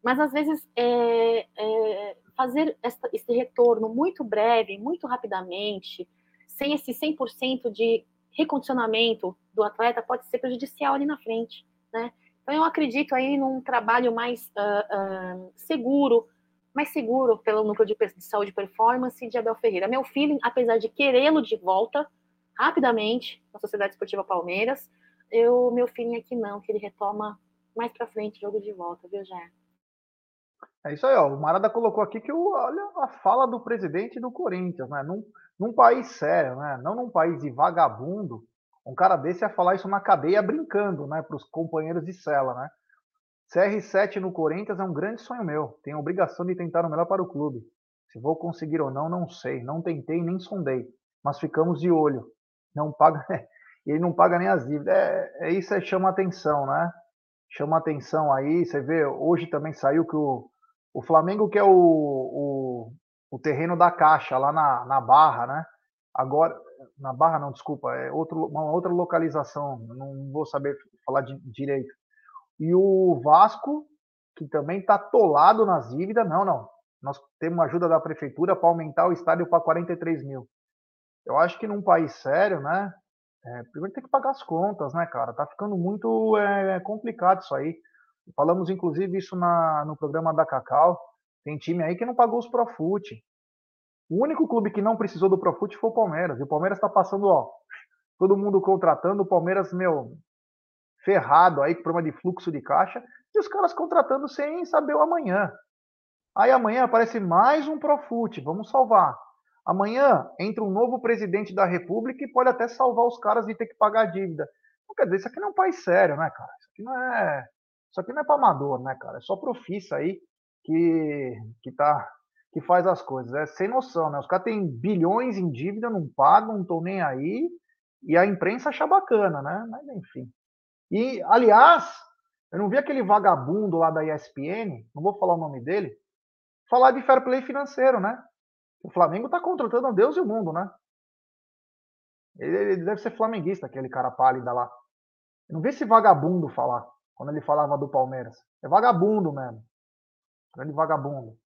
mas às vezes é, é, fazer esta, esse retorno muito breve, muito rapidamente, sem esse 100% de recondicionamento do atleta, pode ser prejudicial ali na frente, né? Então, eu acredito aí num trabalho mais uh, uh, seguro, mais seguro pelo núcleo de, de saúde e performance de Abel Ferreira. Meu feeling, apesar de querê-lo de volta rapidamente na Sociedade Esportiva Palmeiras, eu, meu feeling é que não, que ele retoma mais para frente jogo de volta, viu, Jé? É isso aí, ó. O Marada colocou aqui que o, olha a fala do presidente do Corinthians, né? Num, num país sério, né? Não num país de vagabundo, um cara desse ia falar isso na cadeia brincando, né? Para os companheiros de cela, né? CR7 no Corinthians é um grande sonho meu. Tenho obrigação de tentar o melhor para o clube. Se vou conseguir ou não, não sei. Não tentei nem sondei. Mas ficamos de olho. Não paga. ele não paga nem as dívidas. É, é isso aí chama atenção, né? Chama atenção aí. Você vê, hoje também saiu que o, o Flamengo que é o, o, o terreno da Caixa, lá na, na Barra, né? Agora, na Barra não, desculpa, é outro, uma outra localização, não vou saber falar de, direito e o Vasco, que também está atolado nas dívidas, não, não. Nós temos ajuda da prefeitura para aumentar o estádio para 43 mil. Eu acho que num país sério, né? É, primeiro tem que pagar as contas, né, cara? Tá ficando muito é, complicado isso aí. Falamos, inclusive, isso na, no programa da Cacau. Tem time aí que não pagou os Profute. O único clube que não precisou do Profute foi o Palmeiras. E o Palmeiras está passando, ó, todo mundo contratando. O Palmeiras, meu, ferrado aí com problema de fluxo de caixa e os caras contratando sem saber o amanhã. Aí amanhã aparece mais um Profute, vamos salvar. Amanhã entra um novo presidente da República e pode até salvar os caras de ter que pagar a dívida. Não quer dizer, isso aqui não é um país sério, né, cara? Isso aqui não é, isso aqui não é para amador, né, cara? É só profissa aí que que tá que faz as coisas. É sem noção, né? Os caras têm bilhões em dívida, não pagam, não estão nem aí, e a imprensa acha bacana, né? Mas enfim. E, aliás, eu não vi aquele vagabundo lá da ESPN, não vou falar o nome dele, falar de fair play financeiro, né? O Flamengo está contratando a Deus e o mundo, né? Ele, ele, deve ser flamenguista, aquele cara pálido lá. Eu não vi esse vagabundo falar, quando ele falava do Palmeiras. É vagabundo mesmo. Grande vagabundo.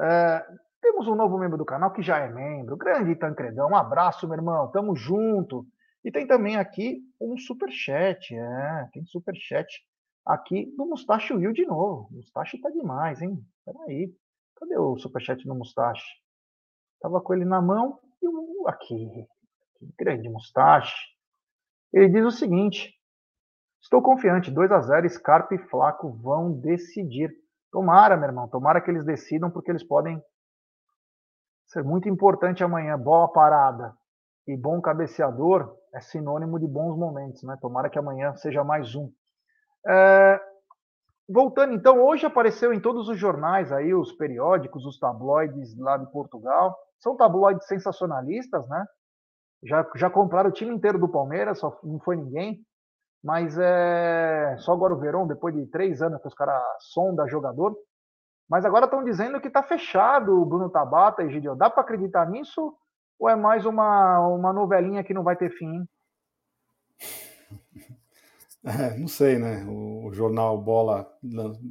É, temos um novo membro do canal que já é membro, grande Tancredão. Um abraço, meu irmão. Tamo junto. E tem também aqui um superchat, é, tem superchat aqui do Mustache Will de novo. Mustache tá demais, hein? Peraí, cadê o superchat do Mustache? Tava com ele na mão e o aqui, aqui grande Mustache. Ele diz o seguinte: Estou confiante, 2 a 0 Scarpa e Flaco vão decidir. Tomara, meu irmão, tomara que eles decidam, porque eles podem ser muito importante amanhã. Bola parada e bom cabeceador é sinônimo de bons momentos, né? Tomara que amanhã seja mais um. É, voltando então, hoje apareceu em todos os jornais aí, os periódicos, os tabloides lá de Portugal. São tabloides sensacionalistas, né? Já, já compraram o time inteiro do Palmeiras, só não foi ninguém. Mas é só agora o Verão, depois de três anos que os caras sonda jogador. Mas agora estão dizendo que está fechado o Bruno Tabata e Gideon. Dá para acreditar nisso? Ou é mais uma, uma novelinha que não vai ter fim? É, não sei, né? O, o, jornal Bola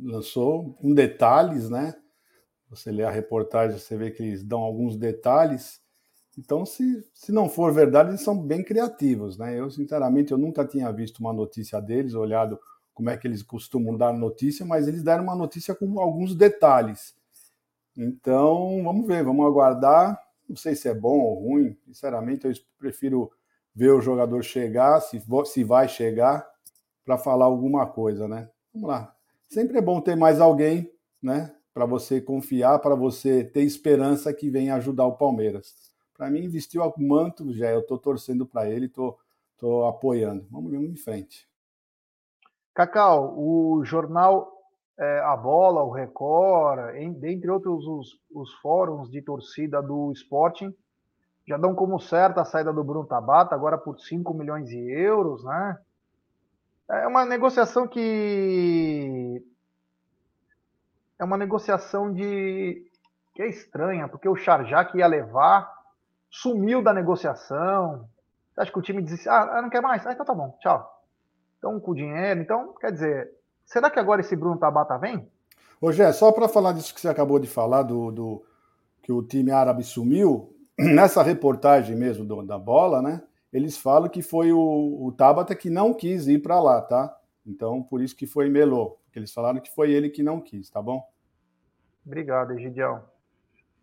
lançou um detalhes, né? Você lê a reportagem, você vê que eles dão alguns detalhes. Então, se, se não for verdade, eles são bem criativos, né? Eu, sinceramente, eu nunca tinha visto uma notícia deles, olhado como é que eles costumam dar notícia, mas eles deram uma notícia com alguns detalhes. Então, vamos ver, vamos aguardar. Não sei se é bom ou ruim, sinceramente, eu prefiro ver o jogador chegar, se, se vai chegar, para falar alguma coisa, né? Vamos lá. Sempre é bom ter mais alguém, né? Para você confiar, para você ter esperança que venha ajudar o Palmeiras. Para mim, investiu o manto, já eu estou torcendo para ele, estou tô, tô apoiando. Vamos, vamos em frente. Cacau, o jornal é, a bola, o Record, em, dentre outros os, os, fóruns de torcida do Sporting, já dão como certa a saída do Bruno Tabata, agora por 5 milhões de euros, né? É uma negociação que. É uma negociação de. que é estranha, porque o Charjak ia levar, sumiu da negociação. Você acha que o time disse, ah, não quer mais? Ah, então tá bom, tchau. Então, com o dinheiro. Então, quer dizer, Será que agora esse Bruno Tabata vem? Ô, Gé, só para falar disso que você acabou de falar, do, do, que o time árabe sumiu, nessa reportagem mesmo do, da bola, né? Eles falam que foi o, o Tabata que não quis ir para lá, tá? Então, por isso que foi Melô. Porque eles falaram que foi ele que não quis, tá bom? Obrigado, Egidião.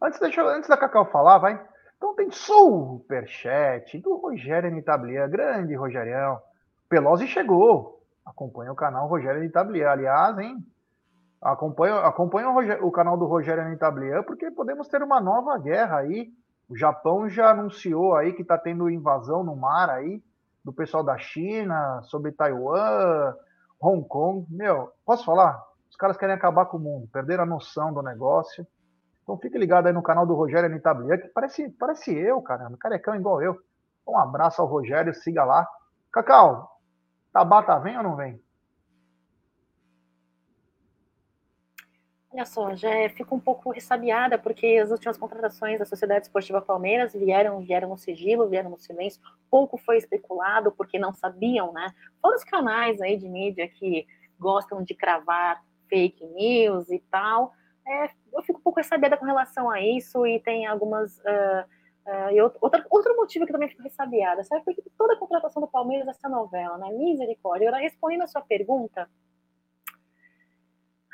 Antes, deixa, antes da Cacau falar, vai. Então tem superchat do Rogério Nitablier, grande Rogerião. Pelosi chegou. Acompanha o canal Rogério Nitablier. Aliás, hein? Acompanha, acompanha o, o, canal do Rogério Nitablier, porque podemos ter uma nova guerra aí. O Japão já anunciou aí que está tendo invasão no mar aí do pessoal da China, sobre Taiwan, Hong Kong. Meu, posso falar? Os caras querem acabar com o mundo, perderam a noção do negócio. Então fique ligado aí no canal do Rogério Nitablier, que parece, parece eu, caramba, carecão igual eu. Um abraço ao Rogério, siga lá. Cacau, Tabata vem ou não vem? Olha só, já fico um pouco ressabiada, porque as últimas contratações da Sociedade Esportiva Palmeiras vieram, vieram no sigilo, vieram no silêncio, pouco foi especulado, porque não sabiam, né? Todos os canais aí de mídia que gostam de cravar fake news e tal, é, eu fico um pouco ressabiada com relação a isso e tem algumas. Uh, uh, e outro, outro motivo que também fico ressabiada, sabe? Porque toda a contratação do Palmeiras é essa novela, né? Misericórdia. Eu respondendo a sua pergunta.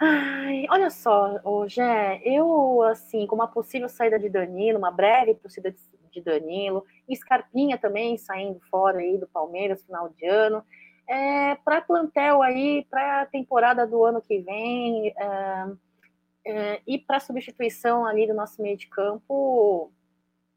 Ai, olha só, Gé, eu, assim, com uma possível saída de Danilo, uma breve possível de Danilo, Scarpinha também saindo fora aí do Palmeiras final de ano, é, para plantel aí, para a temporada do ano que vem, é, é, e para substituição ali do nosso meio de campo,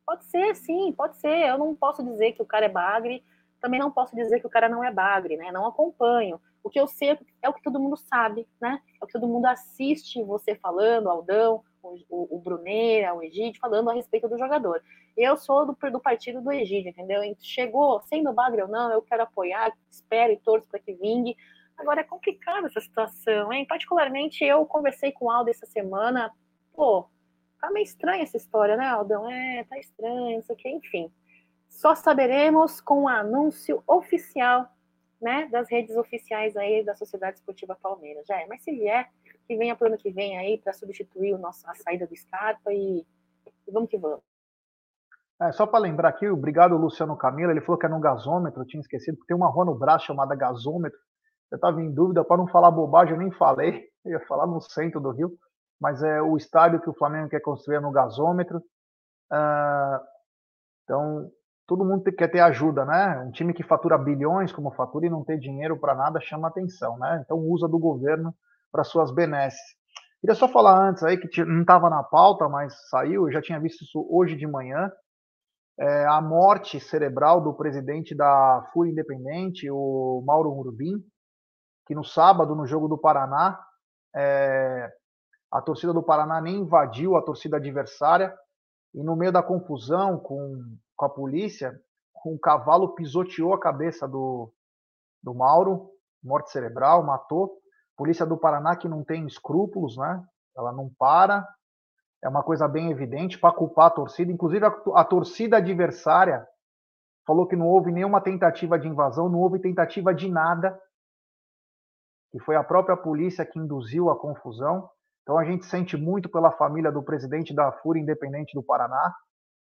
pode ser, sim, pode ser. Eu não posso dizer que o cara é bagre, também não posso dizer que o cara não é bagre, né? Não acompanho. O que eu sei é o que todo mundo sabe, né? É o que todo mundo assiste você falando, Aldão, o, o, Bruneira, o Egídio, falando a respeito do jogador. Eu sou do, do partido do Egídio, entendeu? Chegou, sendo bagre ou não, eu quero apoiar, espero e torço para que vingue, Agora é complicada essa situação, hein? Particularmente eu conversei com o Aldo essa semana. Pô, tá meio estranha essa história, né, Aldão? É, tá estranho, isso aqui, enfim. Só saberemos com o anúncio oficial, né, das redes oficiais aí da Sociedade Esportiva Palmeiras. Já é, mas se vier, que venha pro ano que vem aí para substituir o nosso, a saída do Scarpa e, e vamos que vamos. É, só para lembrar aqui, obrigado Luciano Camilo, ele falou que é no gasômetro, eu tinha esquecido, porque tem uma rua no braço chamada gasômetro, eu estava em dúvida, para não falar bobagem, eu nem falei, eu ia falar no centro do Rio, mas é o estádio que o Flamengo quer construir é no gasômetro. Uh, então, todo mundo quer ter ajuda, né? Um time que fatura bilhões, como fatura, e não ter dinheiro para nada chama atenção, né? Então, usa do governo para suas benesses. Queria só falar antes aí, que não estava na pauta, mas saiu, eu já tinha visto isso hoje de manhã, é, a morte cerebral do presidente da FURIA Independente, o Mauro Urbim, que no sábado, no jogo do Paraná, é, a torcida do Paraná nem invadiu a torcida adversária e no meio da confusão com, com a polícia, um cavalo pisoteou a cabeça do, do Mauro, morte cerebral, matou. Polícia do Paraná que não tem escrúpulos, né? Ela não para. É uma coisa bem evidente para culpar a torcida. Inclusive, a, a torcida adversária falou que não houve nenhuma tentativa de invasão, não houve tentativa de nada que foi a própria polícia que induziu a confusão. Então a gente sente muito pela família do presidente da FURIA Independente do Paraná,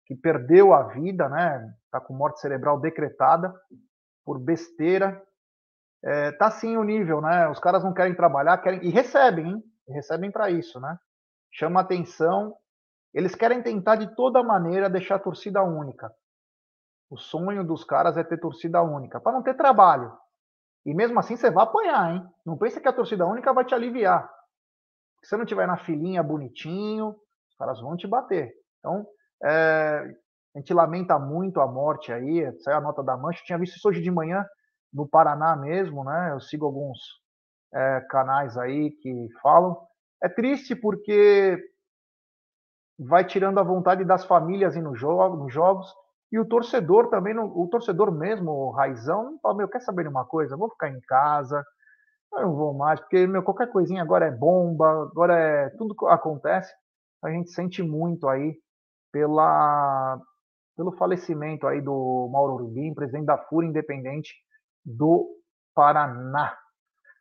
que perdeu a vida, né? Está com morte cerebral decretada por besteira. É, tá sim o nível, né? Os caras não querem trabalhar, querem e recebem, hein? Recebem para isso, né? Chama atenção. Eles querem tentar de toda maneira deixar a torcida única. O sonho dos caras é ter torcida única, para não ter trabalho. E mesmo assim você vai apanhar, hein? Não pensa que a torcida única vai te aliviar. Se você não tiver na filinha bonitinho, os caras vão te bater. Então, é, a gente lamenta muito a morte aí, saiu a nota da mancha. Eu tinha visto isso hoje de manhã no Paraná mesmo, né? Eu sigo alguns é, canais aí que falam. É triste porque vai tirando a vontade das famílias ir no jogo, nos jogos e o torcedor também, o torcedor mesmo, o Raizão, fala, meu, quer saber de uma coisa? Vou ficar em casa, eu não vou mais, porque meu, qualquer coisinha agora é bomba, agora é tudo que acontece. A gente sente muito aí pela, pelo falecimento aí do Mauro Rubim, presidente da FURA Independente do Paraná.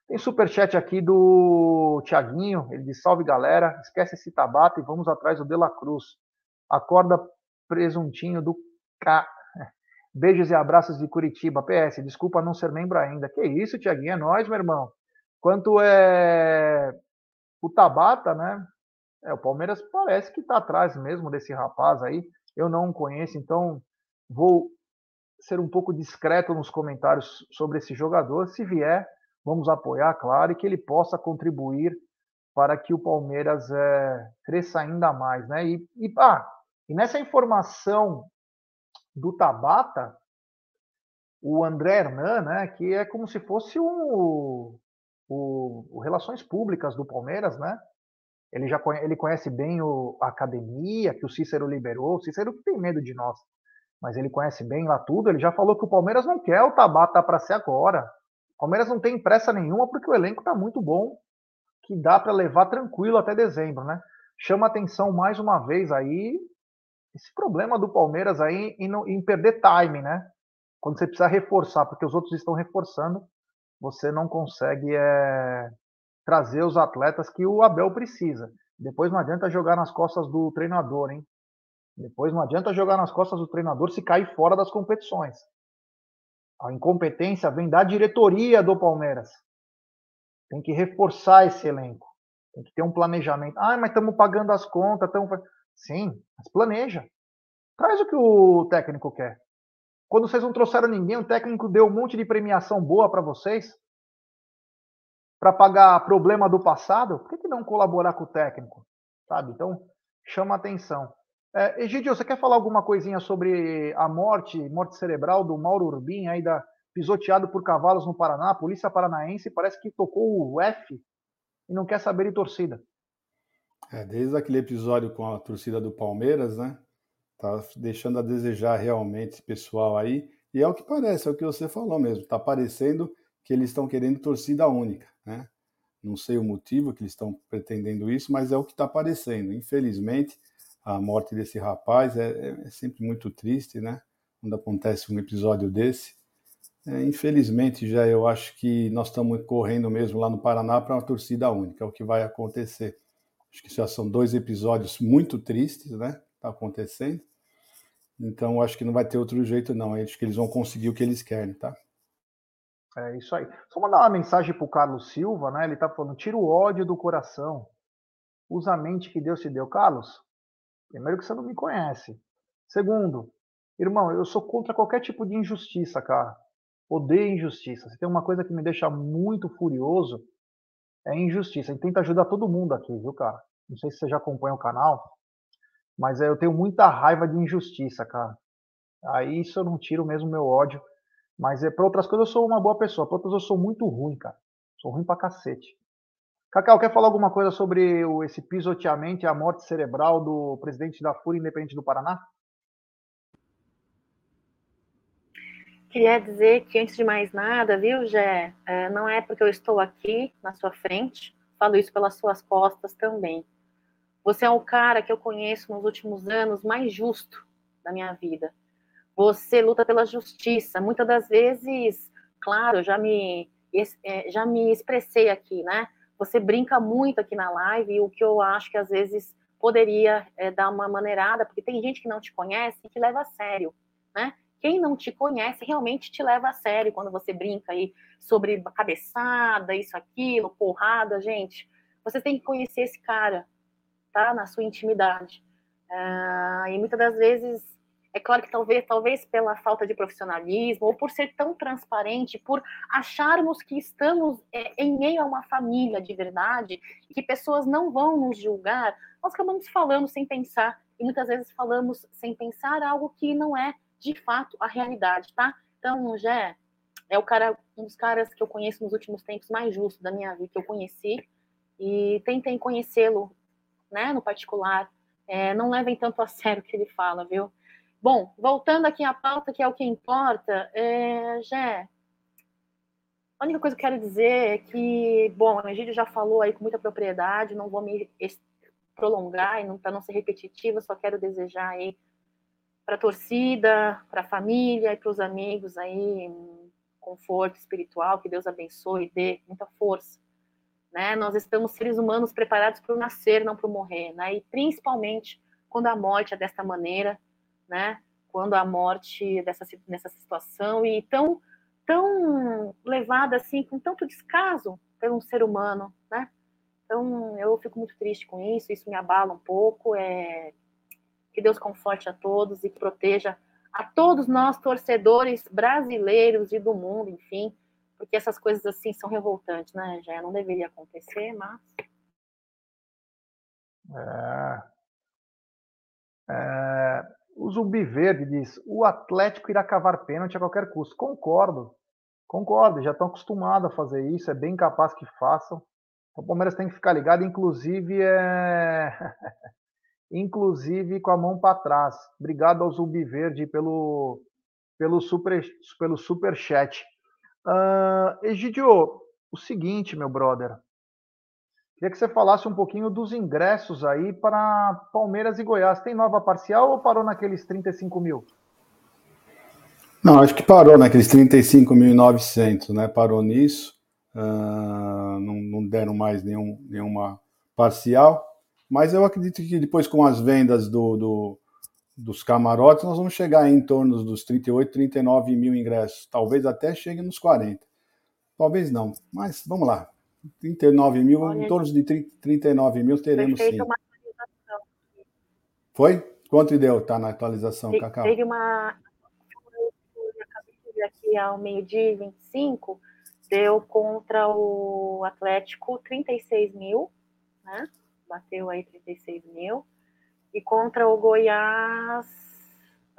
Tem superchat aqui do Tiaguinho, ele diz, salve galera, esquece esse Tabata e vamos atrás do De La Cruz. Acorda presuntinho do K. Beijos e abraços de Curitiba. PS, desculpa não ser membro ainda. Que isso, Tiaguinho, é nós, meu irmão. Quanto é o Tabata, né? É, o Palmeiras parece que está atrás mesmo desse rapaz aí. Eu não o conheço, então vou ser um pouco discreto nos comentários sobre esse jogador. Se vier, vamos apoiar, claro, e que ele possa contribuir para que o Palmeiras é, cresça ainda mais, né? E, e, ah, e nessa informação do Tabata, o André Hernan, né, que é como se fosse um, o, o Relações Públicas do Palmeiras, né? Ele já conhece, ele conhece bem o, a academia que o Cícero liberou. O Cícero que tem medo de nós, mas ele conhece bem lá tudo. Ele já falou que o Palmeiras não quer o Tabata para ser agora. O Palmeiras não tem pressa nenhuma porque o elenco está muito bom, que dá para levar tranquilo até dezembro, né? Chama atenção mais uma vez aí esse problema do Palmeiras aí em, em perder time, né? Quando você precisa reforçar, porque os outros estão reforçando, você não consegue é, trazer os atletas que o Abel precisa. Depois não adianta jogar nas costas do treinador, hein? Depois não adianta jogar nas costas do treinador se cair fora das competições. A incompetência vem da diretoria do Palmeiras. Tem que reforçar esse elenco. Tem que ter um planejamento. Ah, mas estamos pagando as contas. Estamos... Sim, mas planeja. Traz o que o técnico quer. Quando vocês não trouxeram ninguém, o técnico deu um monte de premiação boa para vocês para pagar problema do passado. Por que, que não colaborar com o técnico? Sabe? Então, chama atenção. É, Egidio, você quer falar alguma coisinha sobre a morte, morte cerebral do Mauro Urbim, aí da, pisoteado por cavalos no Paraná? A polícia paranaense parece que tocou o F e não quer saber de torcida. É, desde aquele episódio com a torcida do Palmeiras, né? Tá deixando a desejar realmente esse pessoal aí. E é o que parece, é o que você falou mesmo. Tá parecendo que eles estão querendo torcida única, né? Não sei o motivo que eles estão pretendendo isso, mas é o que está aparecendo. Infelizmente, a morte desse rapaz é, é, é, sempre muito triste, né? Quando acontece um episódio desse. É, infelizmente, já eu acho que nós estamos correndo mesmo lá no Paraná para uma torcida única, é o que vai acontecer. Acho que já são dois episódios muito tristes, né? Está acontecendo. Então, acho que não vai ter outro jeito, não. Acho que eles vão conseguir o que eles querem, tá? É isso aí. Só mandar uma mensagem para o Carlos Silva, né? Ele está falando: tira o ódio do coração. Usa a mente que Deus te deu. Carlos, primeiro que você não me conhece. Segundo, irmão, eu sou contra qualquer tipo de injustiça, cara. Odeio injustiça. Se tem uma coisa que me deixa muito furioso, é injustiça. Gente tenta ajudar todo mundo aqui, viu, cara? Não sei se você já acompanha o canal, mas eu tenho muita raiva de injustiça, cara. Aí isso eu não tiro mesmo meu ódio. Mas é, para outras coisas eu sou uma boa pessoa, para outras eu sou muito ruim, cara. Sou ruim pra cacete. Cacau, quer falar alguma coisa sobre esse pisoteamento e a morte cerebral do presidente da FURIA Independente do Paraná? Queria dizer que, antes de mais nada, viu, Gé, é, não é porque eu estou aqui na sua frente, falo isso pelas suas costas também. Você é o cara que eu conheço nos últimos anos mais justo da minha vida. Você luta pela justiça. Muitas das vezes, claro, já me é, já me expressei aqui, né? Você brinca muito aqui na live e o que eu acho que às vezes poderia é, dar uma maneirada, porque tem gente que não te conhece e que leva a sério, né? Quem não te conhece realmente te leva a sério quando você brinca aí sobre cabeçada, isso, aquilo, porrada, gente. Você tem que conhecer esse cara, tá? Na sua intimidade. Uh, e muitas das vezes, é claro que talvez, talvez pela falta de profissionalismo, ou por ser tão transparente, por acharmos que estamos é, em meio a uma família de verdade, que pessoas não vão nos julgar, nós acabamos falando sem pensar, e muitas vezes falamos sem pensar algo que não é de fato a realidade, tá? Então, Jé, é o cara, um dos caras que eu conheço nos últimos tempos mais justos da minha vida, que eu conheci, e tentem conhecê-lo né, no particular, é, não levem tanto a sério o que ele fala, viu? Bom, voltando aqui à pauta, que é o que importa, é, Jé, a única coisa que eu quero dizer é que, bom, a Egídio já falou aí com muita propriedade, não vou me prolongar, e para não ser repetitiva, só quero desejar aí para a torcida, para a família e para os amigos aí, conforto espiritual, que Deus abençoe e dê muita força né? Nós estamos seres humanos preparados para o nascer, não para o morrer, né? E principalmente quando a morte é desta maneira, né? Quando a morte dessa nessa situação e tão tão levada assim com tanto descaso por um ser humano, né? Então eu fico muito triste com isso, isso me abala um pouco. É que Deus conforte a todos e proteja a todos nós torcedores brasileiros e do mundo, enfim, porque essas coisas assim são revoltantes, né? Já não deveria acontecer, mas é. É, o Zumbi Verde diz: o Atlético irá cavar pênalti a qualquer custo. Concordo, concordo, já estão acostumados a fazer isso, é bem capaz que façam. O Palmeiras tem que ficar ligado, inclusive é. inclusive com a mão para trás. Obrigado ao Zumbi Verde pelo, pelo, super, pelo super chat. Uh, Egidio, o seguinte, meu brother. Queria que você falasse um pouquinho dos ingressos aí para Palmeiras e Goiás. Tem nova parcial ou parou naqueles 35 mil? Não, acho que parou naqueles 35.900, né? Parou nisso. Uh, não, não, deram mais nenhum, nenhuma parcial. Mas eu acredito que depois, com as vendas do, do, dos camarotes, nós vamos chegar em torno dos 38, 39 mil ingressos. Talvez até chegue nos 40. Talvez não, mas vamos lá. 39 mil, Olha, em torno de 30, 39 mil teremos sim. Uma atualização. Foi? Quanto deu? Tá na atualização, Te, Cacau? Teve uma. Acabei de ver aqui ao meio-dia 25, deu contra o Atlético 36 mil, né? Bateu aí 36 mil. E contra o Goiás,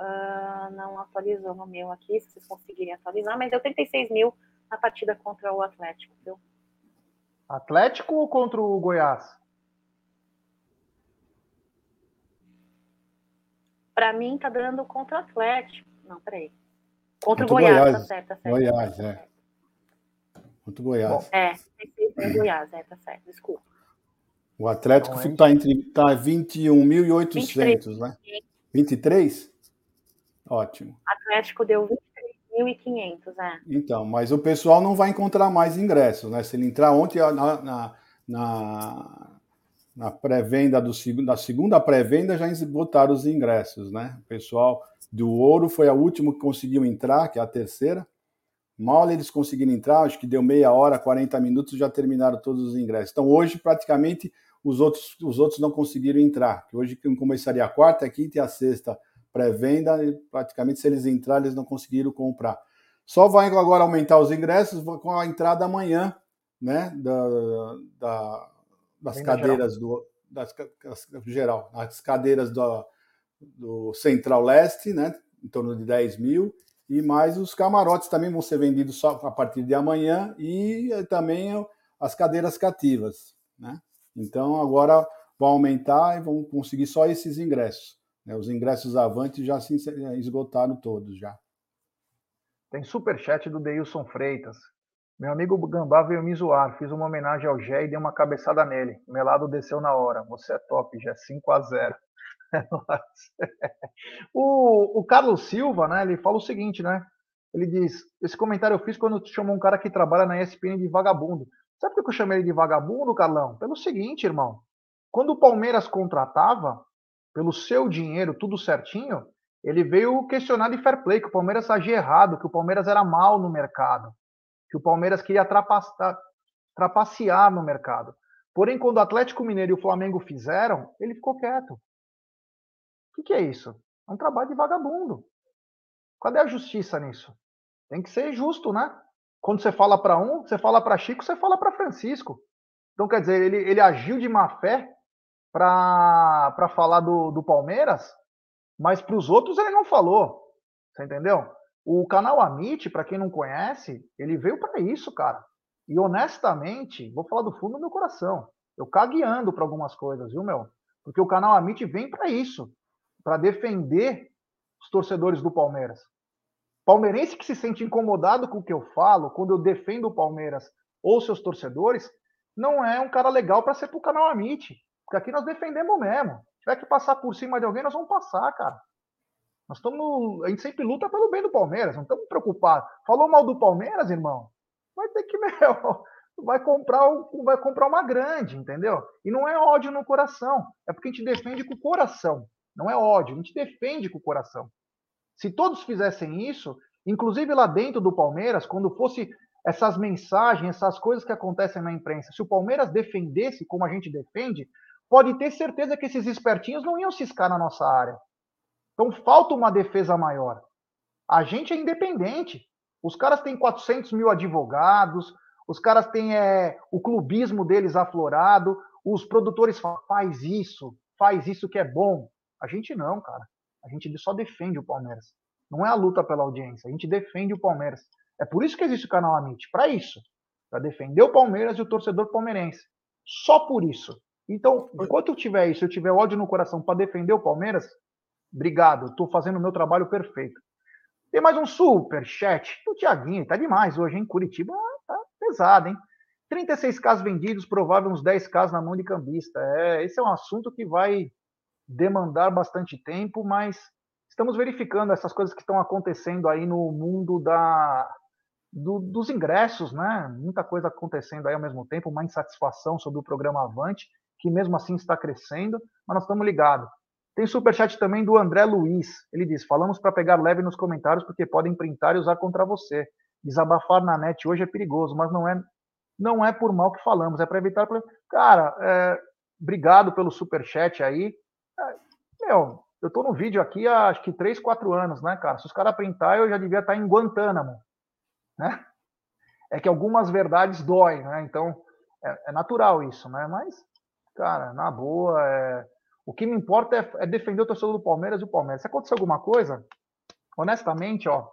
uh, não atualizou no meu aqui, se vocês conseguirem atualizar, mas deu 36 mil na partida contra o Atlético, viu? Atlético ou contra o Goiás? Para mim tá dando contra o Atlético. Não, peraí. Contra, contra o Goiás, Goiás, tá certo, tá certo. Goiás, é. Contra o Goiás. É, é Goiás, é, tá certo, desculpa. O Atlético está entre tá 21.800, né? 23? Ótimo. Atlético deu 20 1.500, é. Então, mas o pessoal não vai encontrar mais ingressos, né? Se ele entrar ontem na, na, na, na pré-venda do da segunda pré-venda já botaram os ingressos, né? O pessoal do ouro foi a última que conseguiu entrar, que é a terceira. Mal eles conseguiram entrar, acho que deu meia hora, 40 minutos, já terminaram todos os ingressos. Então hoje praticamente os outros, os outros não conseguiram entrar. Hoje começaria a quarta, a quinta e a sexta pré-venda e praticamente se eles entrarem, eles não conseguiram comprar. Só vai agora aumentar os ingressos com a entrada amanhã, né, da, da das cadeiras geral. do das, geral, as cadeiras do, do Central Leste, né, em torno de 10 mil, e mais os camarotes também vão ser vendidos só a partir de amanhã e também as cadeiras cativas, né? Então agora vão aumentar e vão conseguir só esses ingressos. Né? Os ingressos avante já se esgotaram todos já. Tem superchat do Deilson Freitas. Meu amigo Gambá veio me zoar. Fiz uma homenagem ao Gé e dei uma cabeçada nele. Melado desceu na hora. Você é top, Gé. 5 a 0 o, o Carlos Silva, né? Ele fala o seguinte, né? Ele diz: Esse comentário eu fiz quando chamou um cara que trabalha na ESPN de vagabundo. Sabe por que eu chamei ele de vagabundo, Carlão? Pelo seguinte, irmão. Quando o Palmeiras contratava, pelo seu dinheiro, tudo certinho, ele veio questionar de fair play, que o Palmeiras agia errado, que o Palmeiras era mal no mercado, que o Palmeiras queria trapacear no mercado. Porém, quando o Atlético Mineiro e o Flamengo fizeram, ele ficou quieto. O que, que é isso? É um trabalho de vagabundo. Cadê a justiça nisso? Tem que ser justo, né? Quando você fala para um, você fala para Chico, você fala para Francisco. Então, quer dizer, ele, ele agiu de má fé para falar do, do Palmeiras, mas para os outros ele não falou. Você entendeu? O canal Amit, para quem não conhece, ele veio para isso, cara. E honestamente, vou falar do fundo do meu coração. Eu cagueando para algumas coisas, viu, meu? Porque o canal Amit vem para isso, para defender os torcedores do Palmeiras. Palmeirense que se sente incomodado com o que eu falo, quando eu defendo o Palmeiras ou seus torcedores, não é um cara legal para ser para o canal Amit. Porque aqui nós defendemos mesmo. Se tiver que passar por cima de alguém, nós vamos passar, cara. Nós estamos. A gente sempre luta pelo bem do Palmeiras, não estamos preocupados. Falou mal do Palmeiras, irmão? Vai ter que, meu, vai comprar, vai comprar uma grande, entendeu? E não é ódio no coração, é porque a gente defende com o coração. não é ódio, a gente defende com o coração. Se todos fizessem isso, inclusive lá dentro do Palmeiras, quando fosse essas mensagens, essas coisas que acontecem na imprensa, se o Palmeiras defendesse como a gente defende, pode ter certeza que esses espertinhos não iam ciscar na nossa área. Então falta uma defesa maior. A gente é independente. Os caras têm 400 mil advogados, os caras têm é, o clubismo deles aflorado, os produtores falam, faz isso, faz isso que é bom. A gente não, cara. A gente só defende o Palmeiras. Não é a luta pela audiência, a gente defende o Palmeiras. É por isso que existe o canal Amit, para isso. Para defender o Palmeiras e o torcedor palmeirense. Só por isso. Então, enquanto eu tiver isso, eu tiver ódio no coração para defender o Palmeiras, obrigado, estou fazendo o meu trabalho perfeito. Tem mais um super chat do Tiaguinho, tá demais hoje, hein? Curitiba tá pesado, hein? 36 casos vendidos, provável uns 10 casos na mão de cambista. É, esse é um assunto que vai demandar bastante tempo, mas estamos verificando essas coisas que estão acontecendo aí no mundo da, do, dos ingressos, né? Muita coisa acontecendo aí ao mesmo tempo, uma insatisfação sobre o programa Avante, que mesmo assim está crescendo, mas nós estamos ligados. Tem superchat também do André Luiz. Ele diz: Falamos para pegar leve nos comentários porque podem printar e usar contra você. Desabafar na net hoje é perigoso, mas não é não é por mal que falamos, é para evitar. Cara, é, obrigado pelo superchat aí. É, meu, eu estou no vídeo aqui há acho que 3, 4 anos, né, cara? Se os caras printar, eu já devia estar tá em Guantánamo, né? É que algumas verdades doem, né? Então, é, é natural isso, né? Mas, cara, na boa, é o que me importa é, é defender o torcedor do Palmeiras e o Palmeiras. Se acontecer alguma coisa, honestamente, ó,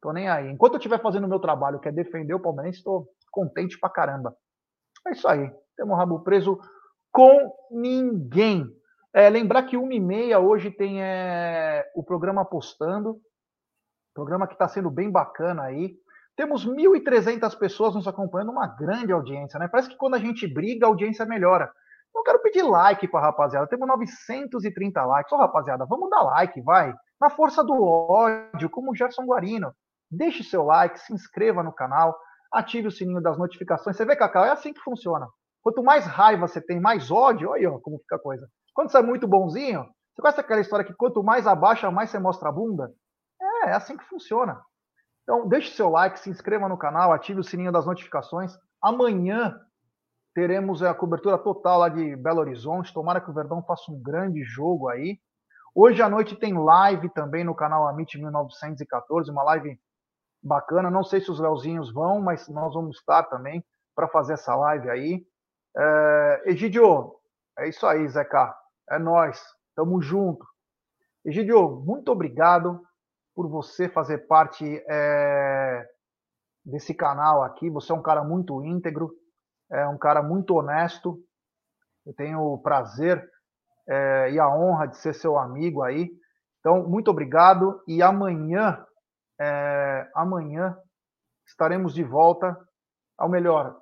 tô nem aí. Enquanto eu estiver fazendo o meu trabalho, que é defender o Palmeiras, estou contente pra caramba. É isso aí. Temos o rabo preso com ninguém. É, lembrar que uma e meia hoje tem é, o programa Apostando, programa que está sendo bem bacana aí. Temos 1.300 pessoas nos acompanhando, uma grande audiência, né? Parece que quando a gente briga, a audiência melhora. Eu quero pedir like para rapaziada. Temos 930 likes. Ô, rapaziada, vamos dar like, vai. Na força do ódio, como o Gerson Guarino. Deixe seu like, se inscreva no canal, ative o sininho das notificações. Você vê, Cacau, é assim que funciona. Quanto mais raiva você tem, mais ódio, olha aí, ó, como fica a coisa. Quando você é muito bonzinho, você conhece aquela história que quanto mais abaixa, mais você mostra a bunda? É, é assim que funciona. Então, deixe seu like, se inscreva no canal, ative o sininho das notificações. Amanhã teremos a cobertura total lá de Belo Horizonte. Tomara que o Verdão faça um grande jogo aí. Hoje à noite tem live também no canal Amit 1914, uma live bacana. Não sei se os Leozinhos vão, mas nós vamos estar também para fazer essa live aí. É, Egidio, é isso aí, Zeca. É nós. Tamo junto. Egidio, muito obrigado por você fazer parte é, desse canal aqui. Você é um cara muito íntegro é um cara muito honesto. Eu tenho o prazer é, e a honra de ser seu amigo aí. Então, muito obrigado. E amanhã, é, amanhã estaremos de volta. Ao melhor,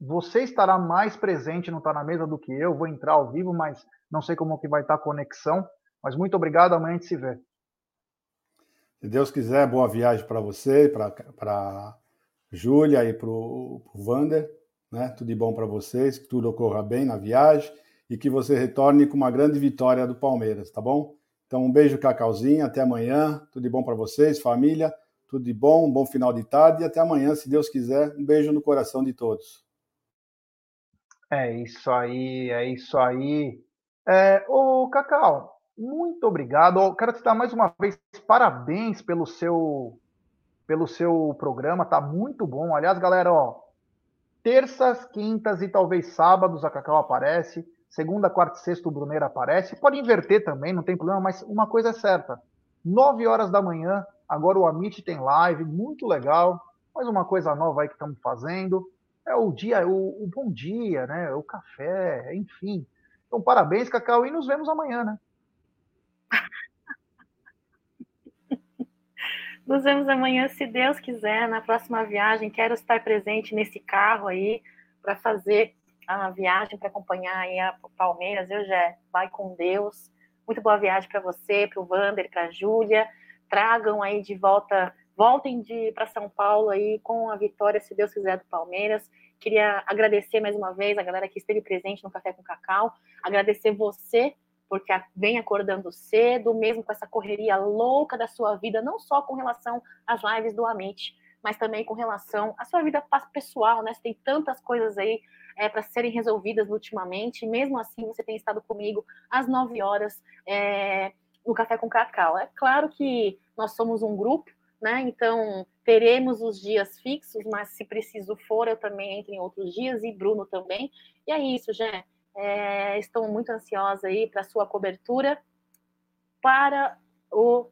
você estará mais presente, não está na mesa do que eu. Vou entrar ao vivo, mas não sei como que vai estar a conexão. Mas muito obrigado. Amanhã a gente se vê. Se Deus quiser, boa viagem para você, para Júlia e para o Vander. Né? Tudo de bom para vocês, que tudo ocorra bem na viagem e que você retorne com uma grande vitória do Palmeiras, tá bom? Então, um beijo, Cacauzinha, até amanhã. Tudo de bom para vocês, família. Tudo de bom, um bom final de tarde e até amanhã, se Deus quiser. Um beijo no coração de todos. É isso aí, é isso aí. É, ô, Cacau, muito obrigado. Eu quero te dar mais uma vez parabéns pelo seu pelo seu programa, tá muito bom. Aliás, galera, ó, Terças, quintas e talvez sábados a Cacau aparece. Segunda, quarta e sexta o Bruneiro aparece. Pode inverter também, não tem problema, mas uma coisa é certa. Nove horas da manhã, agora o Amit tem live, muito legal. Mais uma coisa nova aí que estamos fazendo. É o dia, o, o bom dia, né? O café, enfim. Então, parabéns, Cacau, e nos vemos amanhã, né? Nos vemos amanhã, se Deus quiser, na próxima viagem. Quero estar presente nesse carro aí para fazer a viagem, para acompanhar aí a Palmeiras. Eu já vai com Deus. Muito boa viagem para você, para o Wander, para a Júlia. Tragam aí de volta, voltem de para São Paulo aí com a vitória, se Deus quiser, do Palmeiras. Queria agradecer mais uma vez a galera que esteve presente no Café com Cacau, agradecer você porque vem acordando cedo, mesmo com essa correria louca da sua vida, não só com relação às lives do Amit, mas também com relação à sua vida pessoal, né? Você tem tantas coisas aí é, para serem resolvidas ultimamente, mesmo assim você tem estado comigo às 9 horas é, no Café com Cacau. É claro que nós somos um grupo, né? Então teremos os dias fixos, mas se preciso for, eu também entro em outros dias, e Bruno também. E é isso, Jé. É, estou muito ansiosa aí para sua cobertura para o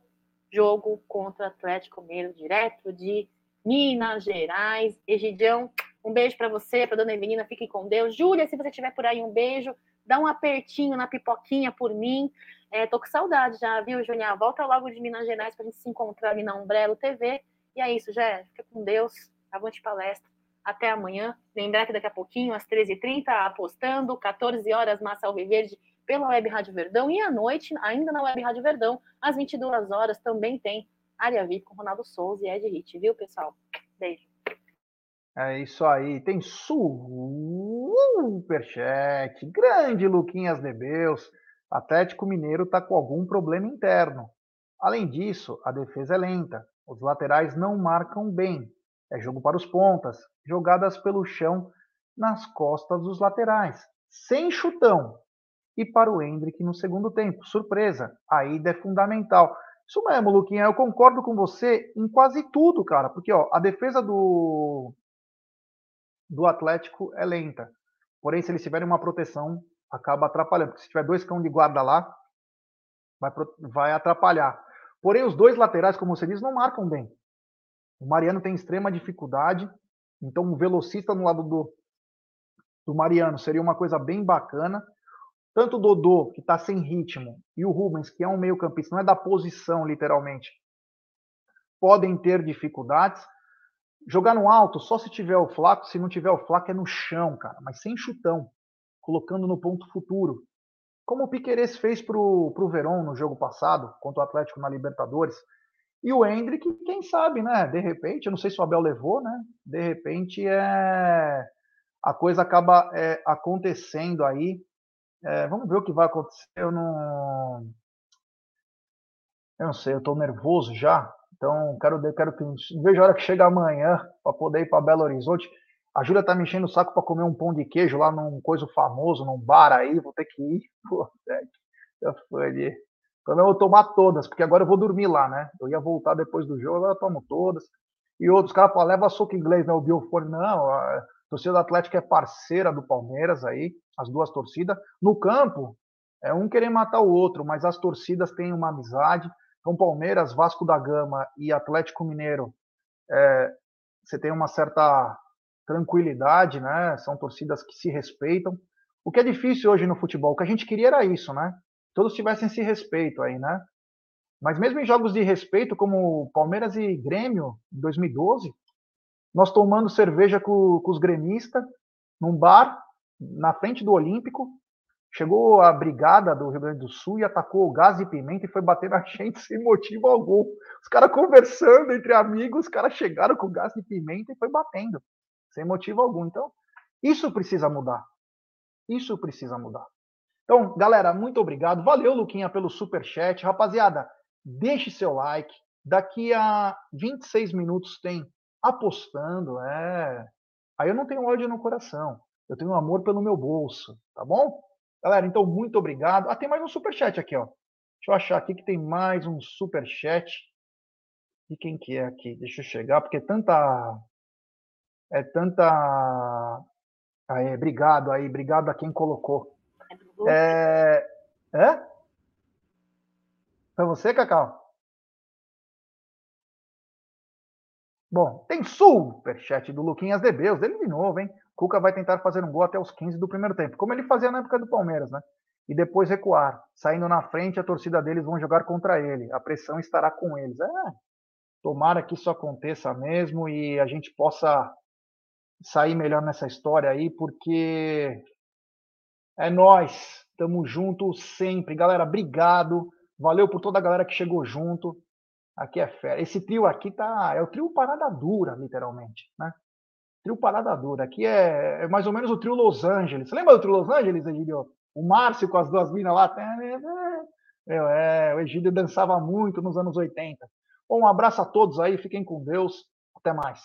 jogo contra o Atlético Mineiro direto de Minas Gerais. Egidião, um beijo para você, para dona Evelina, fique com Deus. Júlia, se você estiver por aí, um beijo. Dá um apertinho na pipoquinha por mim. É, tô com saudade já, viu, Juninha? Volta logo de Minas Gerais para a gente se encontrar ali na Umbrello TV. E é isso, já. Fica com Deus. Avante palestra. Até amanhã. Lembrar que daqui a pouquinho, às 13h30, apostando, 14 horas, Massa Alviverde pela Web Rádio Verdão. E à noite, ainda na Web Rádio Verdão, às 22 horas, também tem Área VIP com Ronaldo Souza e Ed Hit, viu, pessoal? Beijo. É isso aí. Tem superchat. Grande Luquinhas Nebeus. Atlético Mineiro está com algum problema interno. Além disso, a defesa é lenta. Os laterais não marcam bem. É jogo para os pontas, jogadas pelo chão nas costas dos laterais, sem chutão. E para o Hendrick no segundo tempo. Surpresa, a ida é fundamental. Isso mesmo, Luquinha, eu concordo com você em quase tudo, cara. Porque ó, a defesa do, do Atlético é lenta. Porém, se eles tiverem uma proteção acaba atrapalhando. Porque se tiver dois cão de guarda lá, vai, vai atrapalhar. Porém, os dois laterais, como você diz, não marcam bem. O Mariano tem extrema dificuldade, então um velocista no lado do, do Mariano seria uma coisa bem bacana. Tanto o Dodô, que está sem ritmo, e o Rubens, que é um meio-campista, não é da posição, literalmente, podem ter dificuldades. Jogar no alto, só se tiver o flaco, se não tiver o flaco é no chão, cara, mas sem chutão colocando no ponto futuro. Como o Piqueires fez para o Verón no jogo passado, contra o Atlético na Libertadores. E o Hendrick, quem sabe, né? De repente, eu não sei se o Abel levou, né? De repente é... a coisa acaba é, acontecendo aí. É, vamos ver o que vai acontecer. Eu não. Eu não sei, eu estou nervoso já. Então, quero, quero que. Vejo a hora que chega amanhã para poder ir para Belo Horizonte. A Júlia tá me enchendo o saco para comer um pão de queijo lá num coisa famoso, num bar aí, vou ter que ir. Pô, já foi ali. Então eu vou tomar todas, porque agora eu vou dormir lá, né? Eu ia voltar depois do jogo, agora eu tomo todas. E outros caras falam, leva soco inglês, né? O Biofone, não. A torcida do Atlético é parceira do Palmeiras aí, as duas torcidas. No campo, é um querer matar o outro, mas as torcidas têm uma amizade. Então, Palmeiras, Vasco da Gama e Atlético Mineiro, é, você tem uma certa tranquilidade, né? São torcidas que se respeitam. O que é difícil hoje no futebol, o que a gente queria era isso, né? Todos tivessem esse respeito aí, né? Mas mesmo em jogos de respeito, como Palmeiras e Grêmio, em 2012, nós tomando cerveja com, com os gremistas, num bar, na frente do Olímpico, chegou a brigada do Rio Grande do Sul e atacou o gás e pimenta e foi bater na gente sem motivo algum. Os caras conversando entre amigos, os caras chegaram com gás e pimenta e foi batendo sem motivo algum. Então, isso precisa mudar. Isso precisa mudar. Então, galera, muito obrigado. Valeu, Luquinha, pelo super chat. Rapaziada, deixe seu like. Daqui a 26 minutos tem apostando, é. Aí eu não tenho ódio no coração. Eu tenho amor pelo meu bolso, tá bom? Galera, então muito obrigado. Ah, tem mais um super chat aqui, ó. Deixa eu achar aqui que tem mais um super chat. E quem que é aqui? Deixa eu chegar, porque tanta é tanta. Aí, obrigado aí, obrigado a quem colocou. É. É? Para você, Cacau? Bom, tem superchat do Luquinhas Debeus, dele de novo, hein? Cuca vai tentar fazer um gol até os 15 do primeiro tempo, como ele fazia na época do Palmeiras, né? E depois recuar. Saindo na frente, a torcida deles vão jogar contra ele. A pressão estará com eles. É, tomara que isso aconteça mesmo e a gente possa sair melhor nessa história aí, porque é nós, estamos juntos sempre. Galera, obrigado. Valeu por toda a galera que chegou junto. Aqui é fera. Esse trio aqui tá. É o trio Parada Dura, literalmente. Né? Trio Parada Dura. Aqui é, é mais ou menos o trio Los Angeles. Você lembra do trio Los Angeles, Egílio? O Márcio com as duas minas lá. Meu, é, o Egídio dançava muito nos anos 80. Bom, um abraço a todos aí, fiquem com Deus. Até mais.